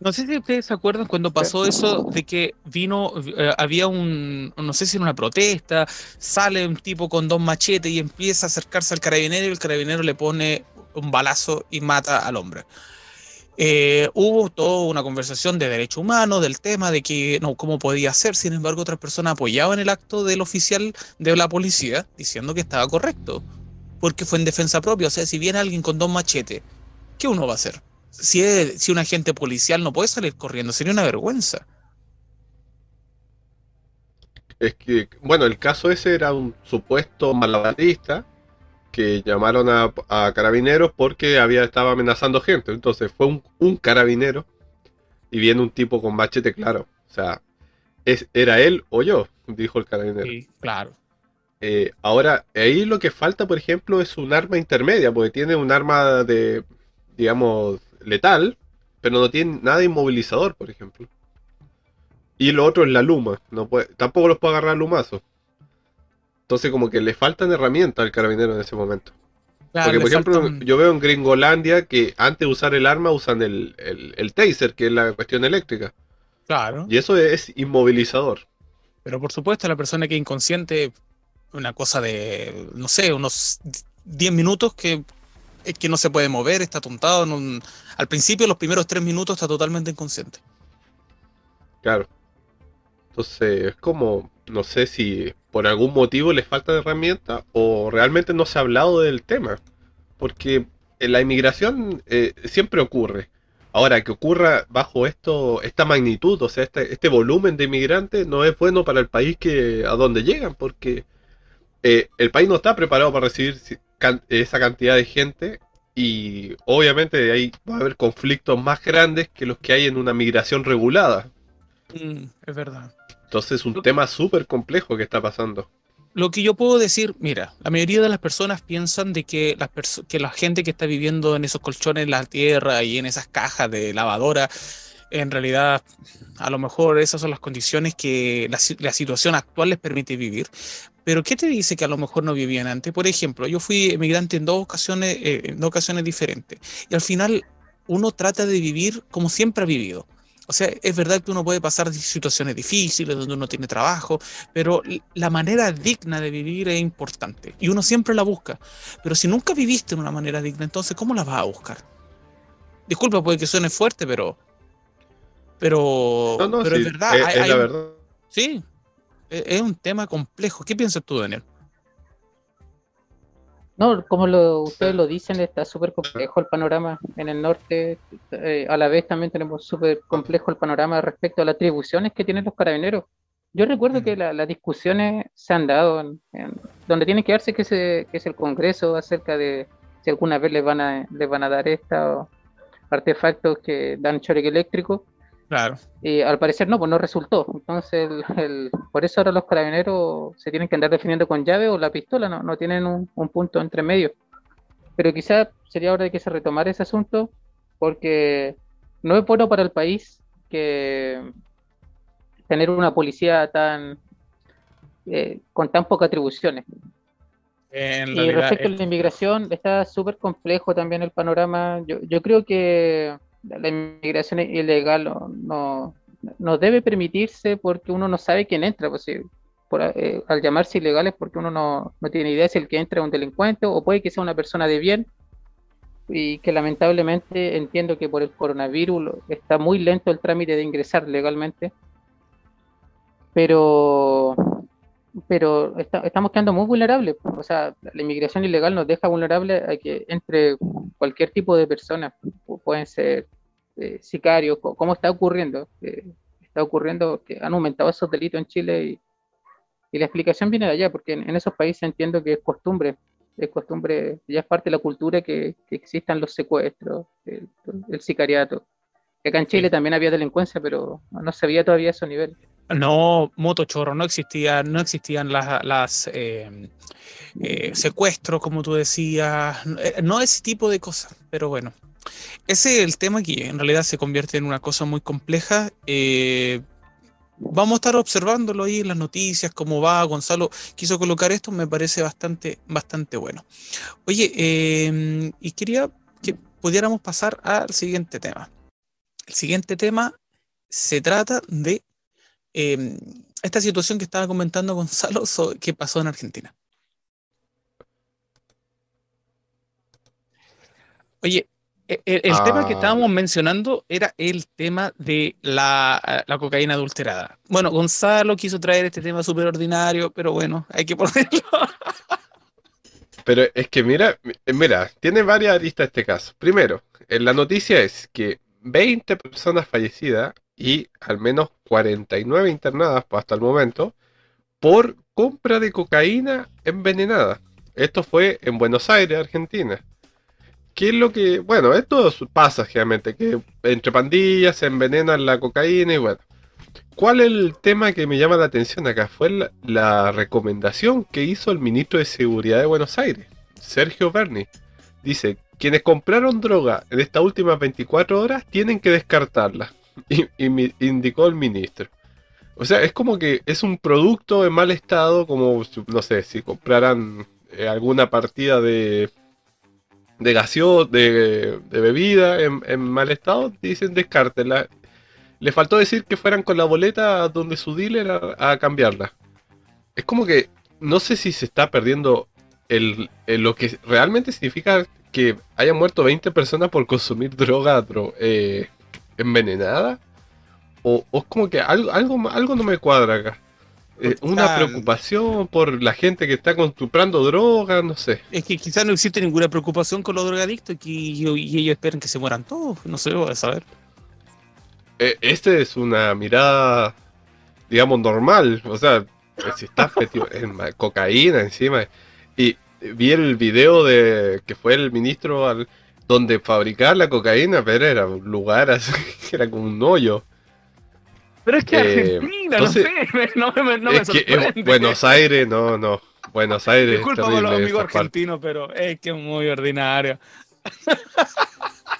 No sé si ustedes se acuerdan cuando pasó eso de que vino, eh, había un, no sé si era una protesta, sale un tipo con dos machetes y empieza a acercarse al carabinero y el carabinero le pone un balazo y mata al hombre. Eh, hubo toda una conversación de derechos humanos, del tema de que no, cómo podía ser, sin embargo, otras personas apoyaban el acto del oficial de la policía diciendo que estaba correcto, porque fue en defensa propia. O sea, si viene alguien con dos machetes, ¿qué uno va a hacer? Si, si un agente policial no puede salir corriendo, sería una vergüenza. Es que, bueno, el caso ese era un supuesto malabarista que llamaron a, a carabineros porque había estaba amenazando gente. Entonces fue un, un carabinero y viene un tipo con machete, claro. O sea, es, era él o yo, dijo el carabinero. Sí, claro. Eh, ahora, ahí lo que falta, por ejemplo, es un arma intermedia, porque tiene un arma de, digamos, letal, pero no tiene nada inmovilizador, por ejemplo. y lo otro es la luma. No puede, tampoco los puede agarrar lumazo. Entonces como que le faltan herramientas al carabinero en ese momento. Porque, por ejemplo, yo veo en Gringolandia que antes de usar el arma usan el, el, taser, que es la cuestión eléctrica. Claro. Y eso es inmovilizador. Pero por supuesto, la persona que es inconsciente, una cosa de, no sé, unos 10 minutos que, que no se puede mover, está atontado. al principio, los primeros 3 minutos está totalmente inconsciente. Claro. Entonces, es como, no sé si por algún motivo les falta de herramientas o realmente no se ha hablado del tema. Porque la inmigración eh, siempre ocurre. Ahora, que ocurra bajo esto, esta magnitud, o sea, este, este volumen de inmigrantes, no es bueno para el país que a donde llegan, porque eh, el país no está preparado para recibir esa cantidad de gente y obviamente ahí va a haber conflictos más grandes que los que hay en una migración regulada. Mm, es verdad. Entonces es un tema súper complejo que está pasando. Lo que yo puedo decir, mira, la mayoría de las personas piensan de que la, que la gente que está viviendo en esos colchones en la tierra y en esas cajas de lavadora, en realidad a lo mejor esas son las condiciones que la, la, situación actual les permite vivir. Pero ¿qué te dice que a lo mejor no vivían antes? Por ejemplo, yo fui emigrante en dos ocasiones, eh, en dos ocasiones diferentes y al final uno trata de vivir como siempre ha vivido. O sea, es verdad que uno puede pasar situaciones difíciles donde uno tiene trabajo, pero la manera digna de vivir es importante y uno siempre la busca. Pero si nunca viviste de una manera digna, entonces ¿cómo la vas a buscar? Disculpa, puede que suene fuerte, pero pero, pero es verdad. Es, la verdad. Sí, es un tema complejo. ¿Qué piensas tú, Daniel? No, como lo, ustedes lo dicen, está súper complejo el panorama en el norte. Eh, a la vez también tenemos súper complejo el panorama respecto a las atribuciones que tienen los carabineros. Yo recuerdo que las discusiones se han dado en, donde tiene que darse que, se, que es el Congreso acerca de si alguna vez les van a, les van a dar estos artefactos que dan choque eléctrico. Claro. Y al parecer no, pues no resultó. Entonces, el, por eso ahora los carabineros se tienen que andar definiendo con llave o la pistola, no, no tienen un, punto entre medio. Pero quizás sería hora de que se retomara ese asunto, porque no es bueno para el país que tener una policía tan eh, con tan pocas atribuciones. y respecto a la inmigración, está súper complejo también el panorama. Yo, yo creo que la inmigración ilegal no, no, debe permitirse porque uno no sabe quién entra. Pues, por, eh, al llamarse ilegales porque uno no, no, tiene idea si el que entra es un delincuente o puede que sea una persona de bien y que lamentablemente entiendo que por el coronavirus está muy lento el trámite de ingresar legalmente. Pero pero estamos quedando muy vulnerables. O sea, la inmigración ilegal nos deja vulnerables a que entre cualquier tipo de personas. Pueden ser eh, sicarios, como está ocurriendo. Eh, está ocurriendo que han aumentado esos delitos en Chile y, la explicación viene de allá, porque en, esos países entiendo que es costumbre, es costumbre, ya es parte de la cultura que, existan los secuestros, el, sicariato. acá en Chile también había delincuencia, pero no se veía todavía a esos niveles. No, motochorro, no existían, no existían las, eh, eh, secuestros, como tú decías, eh, no ese tipo de cosas, pero bueno, ese es el tema que en realidad se convierte en una cosa muy compleja. vamos a estar observándolo ahí en las noticias, cómo va. Gonzalo quiso colocar esto, me parece bastante, bastante bueno. Oye, y quería que pudiéramos pasar al siguiente tema. El siguiente tema se trata de Em, esta situación que estaba comentando Gonzalo, que pasó en Argentina. Oye, e, e, el, tema que ah. estábamos mencionando era el tema de la, cocaína adulterada. Bueno, Gonzalo quiso traer este tema súper ordinario, pero bueno, hay que ponerlo. Pero es que mira, mira, tiene varias aristas este caso. Primero, la noticia es que 20 personas fallecidas y al menos 49 internadas hasta el momento por compra de cocaína envenenada. Esto fue en Buenos Aires, Argentina. ¿Qué es lo que.? Bueno, esto pasa generalmente, que entre pandillas se envenenan la cocaína y bueno. ¿Cuál es el tema que me llama la atención acá? Fue la, la recomendación que hizo el ministro de Seguridad de Buenos Aires, Sergio Berni. Dice: quienes compraron droga en estas últimas 24 horas tienen que descartarla. Y, indicó el ministro. O sea, es como que es un producto en mal estado, como, no sé, si compraran eh, alguna partida de, de gaseo, de, bebida en, mal estado, dicen descártela. Le faltó decir que fueran con la boleta donde su dealer a, cambiarla. Es como que no sé si se está perdiendo el- lo que realmente significa que hayan muerto 20 personas por consumir droga dro- eh, envenenada. O, o es como que algo, algo, algo no me cuadra acá. Eh, una preocupación por la gente que está comprando droga, no sé. Es que quizás no existe ninguna preocupación con los drogadictos y, ellos esperan que se mueran todos. No sé, voy a saber. Eh, este es una mirada, digamos, normal. O sea, si estás metido en cocaína encima. Y vi el video de que fue el ministro al donde fabricar la cocaína, pero era un lugar así, era como un hoyo. Pero es que Eh, Argentina, entonces- no sé, no, me, no me que eh, sorprende. Buenos Aires, no, no. Buenos Aires. es Disculpa por los amigos argentinos, pero es que es muy ordinario.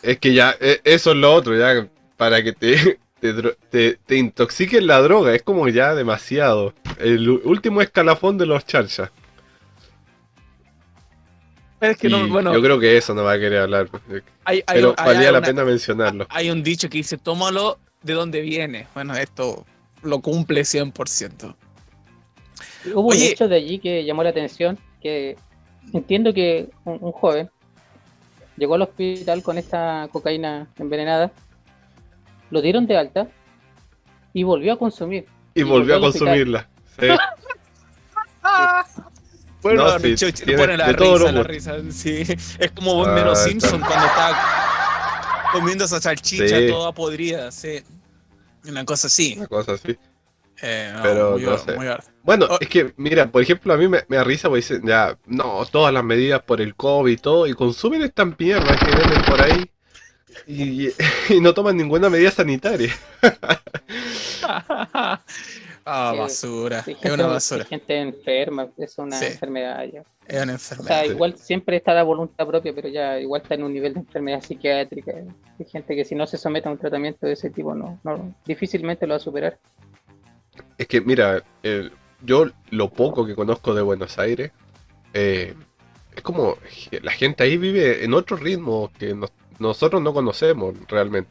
Es que ya, eh, eso es lo otro, ya, para que te, te, te, te intoxiquen la droga, es como ya demasiado. El último escalafón de los charchas. Pero es que no, Y bueno, Yo creo que eso no va a querer hablar. hay, hay- Pero hay- valía hay la una- pena mencionarlo. Hay un dicho que dice, tómalo de donde viene. Bueno, esto lo cumple 100%. Hubo Oye. un hecho de allí que llamó la atención, que entiendo que un, un joven llegó al hospital con esta cocaína envenenada, lo dieron de alta y volvió a consumir. Y y volvió a volvió hospital. consumirla. Sí. Bueno, No, sí, pone la risa, la risa. Sí. Es como Homero Ah, Simpson está. cuando está comiendo esa salchicha Sí. toda podrida. Sí. Una cosa así. Una cosa así. Eh, no, Pero muy, no sé. muy Bueno, Oh. es que, mira, por ejemplo, a mí me, me da risa porque dicen, ya, no, todas las medidas por el COVID y todo, y consumen esta mierda que venden por ahí y, y no toman ninguna medida sanitaria. ah, basura. Es una basura. gente enferma, es una Sí. enfermedad ya. Es una O enfermedad. sea, Sí. igual siempre está la voluntad propia, pero ya igual está en un nivel de enfermedad psiquiátrica. Hay gente que si no se somete a un tratamiento de ese tipo, no, no difícilmente lo va a superar. Es que, mira, el- yo lo poco que conozco de Buenos Aires, eh, es como la gente ahí vive en otro ritmo que nos- nosotros no conocemos realmente.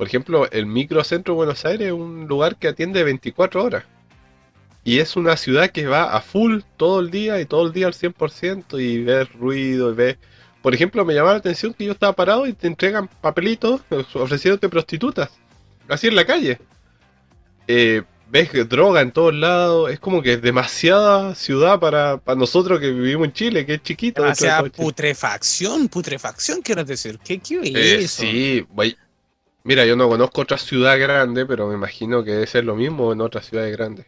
Por ejemplo, el microcentro de Buenos Aires es un lugar que atiende 24 horas. Y es una ciudad que va a full todo el día y todo el día al 100% y ves ruido y ves... Por ejemplo, me llamaba la atención que yo estaba parado y te entregan papelitos ofreciéndote prostitutas. Así en la calle. Eh, ves droga en todos lados. Es como que es demasiada ciudad para, para nosotros que vivimos en Chile, que es chiquito. de todo Chile. putrefacción, putrefacción, quiero decir. ¿Qué, qué es Eh, eso? sí, güey. Mira, yo no conozco otra ciudad grande, pero me imagino que debe ser lo mismo en otras ciudades grandes.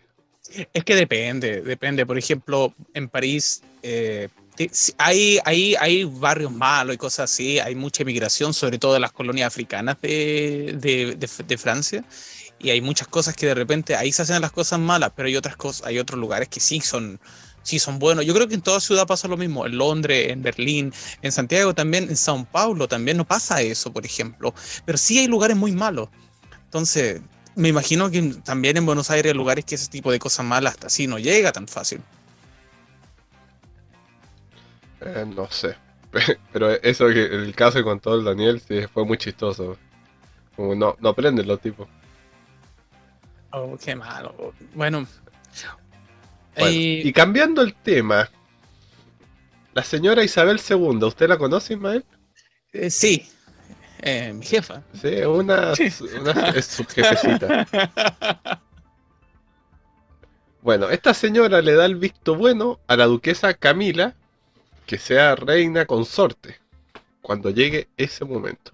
Es que depende, depende. Por ejemplo, en París eh, hay, hay, hay barrios malos y cosas así, hay mucha inmigración, sobre todo de las colonias africanas de, de- de- de Francia, y hay muchas cosas que de repente ahí se hacen las cosas malas, pero hay otras cosas, hay otros lugares que sí son, sí son buenos. Yo creo que en toda ciudad pasa lo mismo, en Londres, en Berlín, en Santiago también, en Sao Paulo también no pasa eso, por ejemplo, pero sí hay lugares muy malos. Entonces, me imagino que también en Buenos Aires hay lugares que ese tipo de cosas malas hasta así no llega tan fácil. Eh, no sé. Pero eso que el caso que contó el Daniel sí fue muy chistoso. Como no, no aprenden los tipos. Oh, qué malo. Bueno. Bueno, eh, y cambiando el tema, la señora Isabel II, ¿usted la conoce, Ismael? eh, sí, eh, mi jefa. Sí, una, Sí. una es su jefecita. Bueno, esta señora le da el visto bueno a la duquesa Camila que sea reina consorte cuando llegue ese momento.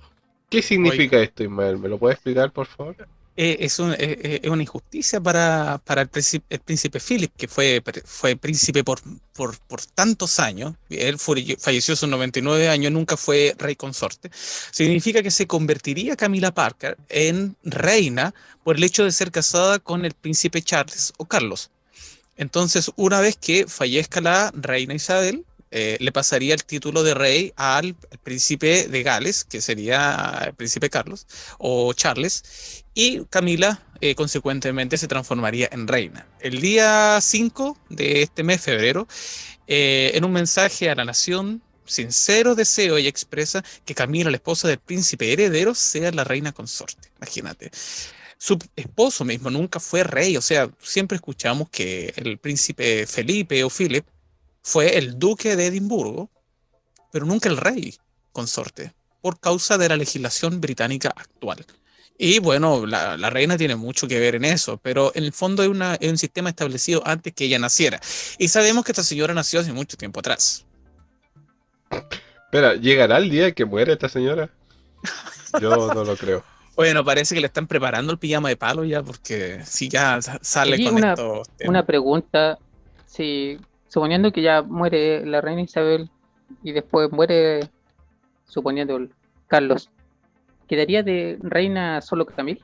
¿Qué significa esto, Ismael? ¿Me lo puede explicar, por favor? Eh, eh, eh, es una injusticia para, para el, príncipe, el príncipe Philip, que fue, fue príncipe por, por, por tantos años. Él falleció a sus 99 años, nunca fue rey consorte. Significa que se convertiría Camila Parker en reina por el hecho de ser casada con el príncipe Charles o Carlos. Entonces, una vez que fallezca la reina Isabel, eh, le pasaría el título de rey al, príncipe de Gales, que sería el príncipe Carlos o Charles, y Camila eh, consecuentemente se transformaría en reina. El día 5 de este mes, febrero, eh, en un mensaje a la nación, sincero deseo, ella expresa que Camila, la esposa del príncipe heredero, sea la reina consorte. Imagínate. Su esposo mismo nunca fue rey, o sea, siempre escuchamos que el príncipe Felipe o Philip fue el duque de Edimburgo, pero nunca el rey consorte, por causa de la legislación británica actual. Y bueno, la, reina tiene mucho que ver en eso, pero en el fondo es, una, es, un sistema establecido antes que ella naciera. Y sabemos que esta señora nació hace mucho tiempo atrás. Espera, ¿llegará el día que muere esta señora? Yo no lo creo. Bueno, parece que le están preparando el pijama de palo ya, porque si ya sale con una, esto. Una pregunta, si suponiendo que ya muere la reina Isabel y después muere, suponiendo Carlos, ¿quedaría de reina solo Camil?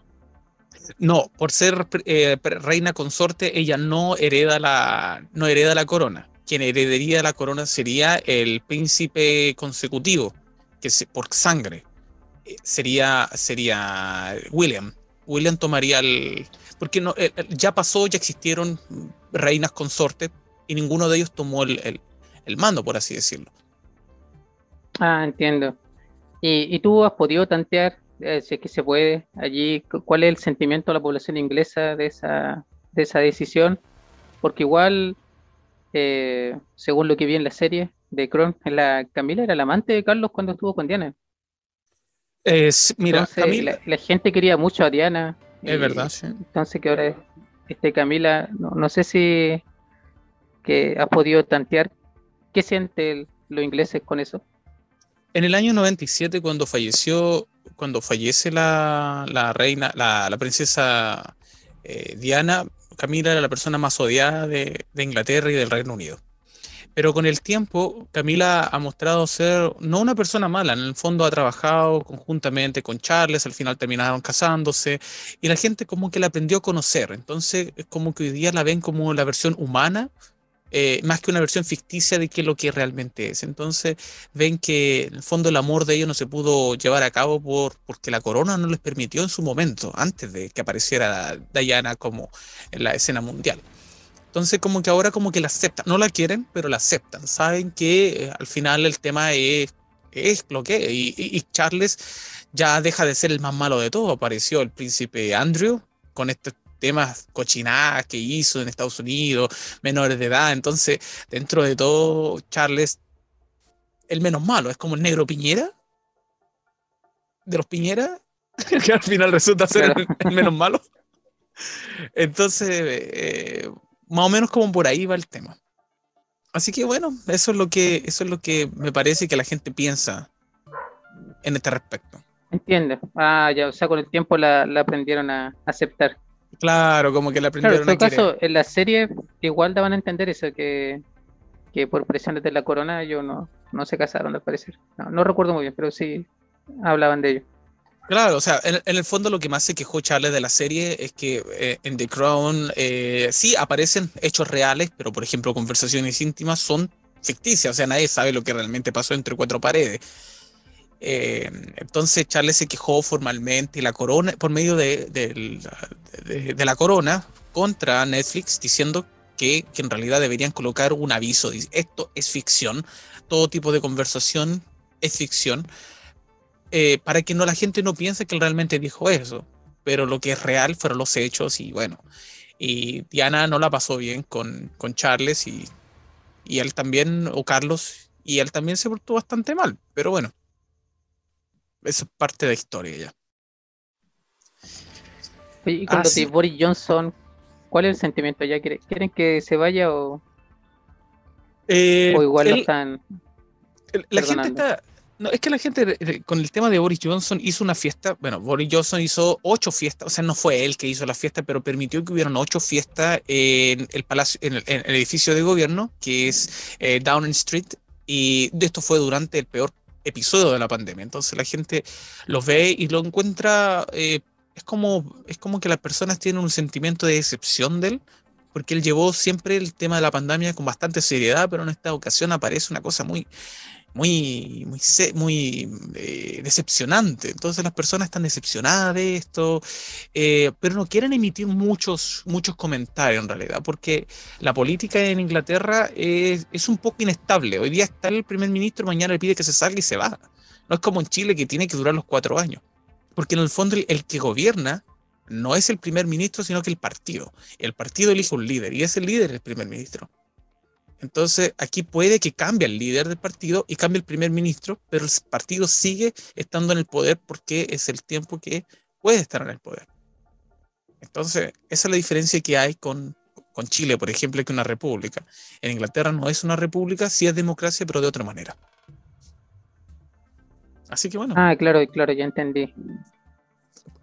No, por ser eh, reina consorte, ella no hereda la, no hereda la corona. Quien heredaría la corona sería el príncipe consecutivo, que es por sangre sería, sería William. William tomaría el... Porque no, ya pasó, ya existieron reinas consortes y ninguno de ellos tomó el, mando, por así decirlo. Ah, entiendo. ¿Y, tú has podido tantear, eh, si es que se puede, allí, cuál es el sentimiento de la población inglesa de esa, de esa decisión? Porque igual, eh, según lo que vi en la serie de Cron, la Camila era la amante de Carlos cuando estuvo con Diana mira, Camila, la, gente quería mucho a Diana. Es verdad, Entonces que ahora este Camila, no, sé si que has podido tantear qué sienten los ingleses con eso. En el año 97, cuando falleció, cuando fallece la, reina, la, princesa eh, Diana, Camila era la persona más odiada de Inglaterra y del Reino Unido. Pero con el tiempo, Camila ha mostrado ser no una persona mala, en el fondo ha trabajado conjuntamente con Charles, al final terminaron casándose y la gente como que la aprendió a conocer. Entonces, es como que hoy día la ven como la versión humana, eh, más que una versión ficticia de qué lo que realmente es. Entonces, ven que en el fondo el amor de ellos no se pudo llevar a cabo por, porque la corona no les permitió en su momento, antes de que apareciera Diana como en la escena mundial. Entonces como que ahora como que la aceptan, no la quieren, pero la aceptan. Saben que eh, al final el tema es, es lo que y, y, Charles ya deja de ser el más malo de todo. Apareció el príncipe Andrew con estos temas cochinadas que hizo en Estados Unidos, menores de edad. Entonces, dentro de todo, Charles, el menos malo, es como el negro Piñera de los Piñera, que al final resulta ser el, menos malo. Entonces, eh, más o menos como por ahí va el tema. Así que bueno, eso es lo que, eso es lo que me parece que la gente piensa en este respecto. Entiende. Ah, ya, o sea, con el tiempo la, aprendieron a aceptar. Claro, como que la aprendieron a caso, en la serie igual daban a entender eso, que, que por presiones de la corona ellos no, no se casaron, al parecer. No, no recuerdo muy bien, pero sí hablaban de ello. Claro, o sea, en, el fondo lo que más se quejó Charles de la serie es que eh, en The Crown eh, sí aparecen hechos reales, pero por ejemplo conversaciones íntimas son ficticias, o sea, nadie sabe lo que realmente pasó entre cuatro paredes. Eh, entonces Charles se quejó formalmente la corona, por medio de, de, la corona contra Netflix diciendo que, que en realidad deberían colocar un aviso, esto es ficción, todo tipo de conversación es ficción eh, para que no la gente no piense que él realmente dijo eso. Pero lo que es real fueron los hechos y bueno. Y Diana no la pasó bien con, con Charles y, y él también, o Carlos, y él también se portó bastante mal. Pero bueno, es parte de la historia ya. Y con ah, Boris Johnson, ¿cuál es el sentimiento ya? ¿Quieren que se vaya o, eh, o igual lo están... La gente está, no, es que la gente con el tema de Boris Johnson hizo una fiesta. Bueno, Boris Johnson hizo ocho fiestas, o sea, no fue él que hizo la fiesta, pero permitió que hubieran ocho fiestas en el palacio, en el, edificio de gobierno, que es eh, Downing Street, y de esto fue durante el peor episodio de la pandemia. Entonces la gente lo ve y lo encuentra. Eh, es como, es como que las personas tienen un sentimiento de decepción de él, porque él llevó siempre el tema de la pandemia con bastante seriedad, pero en esta ocasión aparece una cosa muy, muy, muy, muy eh, decepcionante. Entonces las personas están decepcionadas de esto, eh, pero no quieren emitir muchos, muchos comentarios en realidad, porque la política en Inglaterra es, un poco inestable. Hoy día está el primer ministro, mañana le pide que se salga y se va. No es como en Chile que tiene que durar los cuatro años, porque en el fondo el, que gobierna no es el primer ministro, sino que el partido. El partido elige un líder y líder es el primer ministro. Entonces, aquí puede que cambie el líder del partido y cambie el primer ministro, pero el partido sigue estando en el poder porque es el tiempo que puede estar en el poder. Entonces, esa es la diferencia que hay con, con Chile, por ejemplo, que una república. En Inglaterra no es una república, sí es democracia, pero de otra manera. Así que bueno. Ah, claro, claro, ya entendí.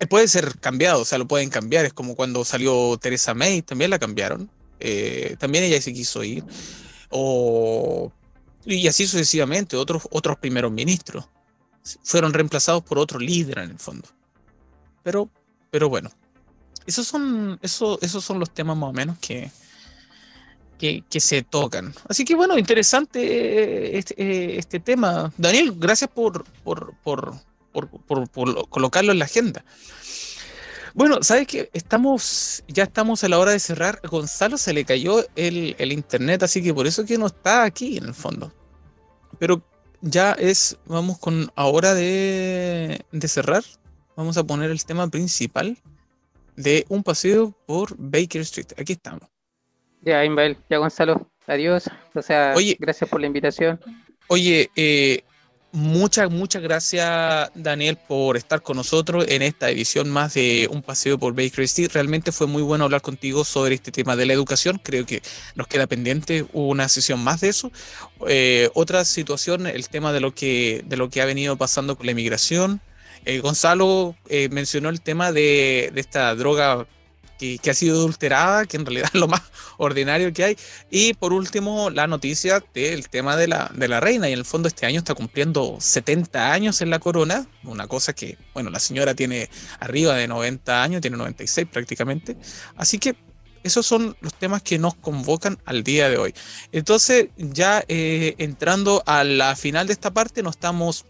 Puede ser cambiado, o sea, lo pueden cambiar. Es como cuando salió Teresa May, también la cambiaron. Eh, también ella se quiso ir o, y así sucesivamente, otros, otros primeros ministros fueron reemplazados por otro líder en el fondo. Pero, pero bueno, esos son, eso, esos son los temas más o menos que, que, que se tocan. Así que bueno, interesante eh, este, eh, este tema. Daniel, gracias por, por, por, por colocarlo en la agenda. Bueno, ¿sabes qué? Estamos, ya estamos a la hora de cerrar. Gonzalo se le cayó el, internet, así que por eso que no está aquí en el fondo. Pero ya es, vamos con ahora de, de cerrar. Vamos a poner el tema principal de un paseo por Baker Street. Aquí estamos. Ya, Inbel, ya Gonzalo, adiós. O sea, oye, gracias por la invitación. Oye, eh, Muchas, muchas gracias, Daniel, por estar con nosotros en esta edición más de Un Paseo por Baker Street. Realmente fue muy bueno hablar contigo sobre este tema de la educación. Creo que nos queda pendiente una sesión más de eso. Eh, otra situación, el tema de lo que, de lo que ha venido pasando con la inmigración. Eh, Gonzalo eh, mencionó el tema de, de esta droga que, ha sido adulterada, que en realidad es lo más ordinario que hay. Y por último, la noticia del tema de la, de la reina. Y en el fondo este año está cumpliendo 70 años en la corona, una cosa que, bueno, la señora tiene arriba de 90 años, tiene 96 prácticamente. Así que esos son los temas que nos convocan al día de hoy. Entonces, ya eh, entrando a la final de esta parte, nos estamos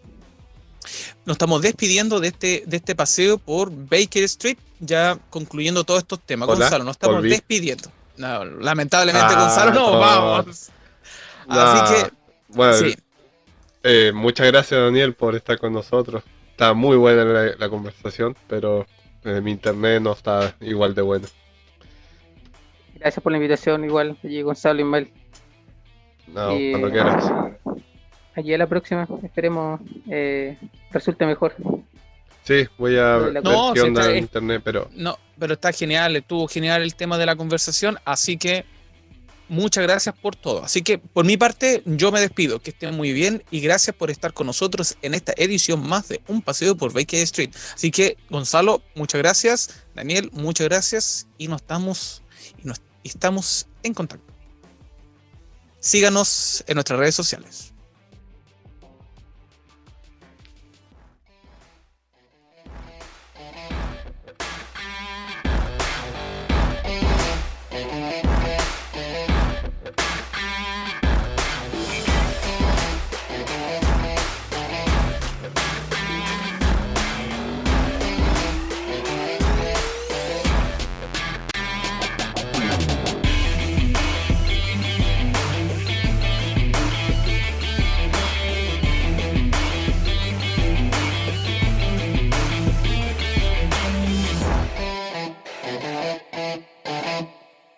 nos estamos despidiendo de este, de este paseo por Baker Street, ya concluyendo todos estos temas. Gonzalo, nos estamos despidiendo. lamentablemente, ah, Gonzalo, no, vamos. Así que, bueno, eh, muchas gracias, Daniel, por estar con nosotros. Está muy buena la, conversación, pero eh, mi internet no está igual de bueno. Gracias por la invitación, igual, allí Gonzalo y Mel. No, cuando quieras allí a la próxima, esperemos eh, resulte mejor. Sí, voy a ver qué onda en internet, pero. No, pero está genial, estuvo genial el tema de la conversación, así que muchas gracias por todo. Así que por mi parte, yo me despido, que estén muy bien y gracias por estar con nosotros en esta edición más de Un Paseo por Baker Street. Así que, Gonzalo, muchas gracias. Daniel, muchas gracias y nos estamos, y nos, estamos en contacto. Síganos en nuestras redes sociales.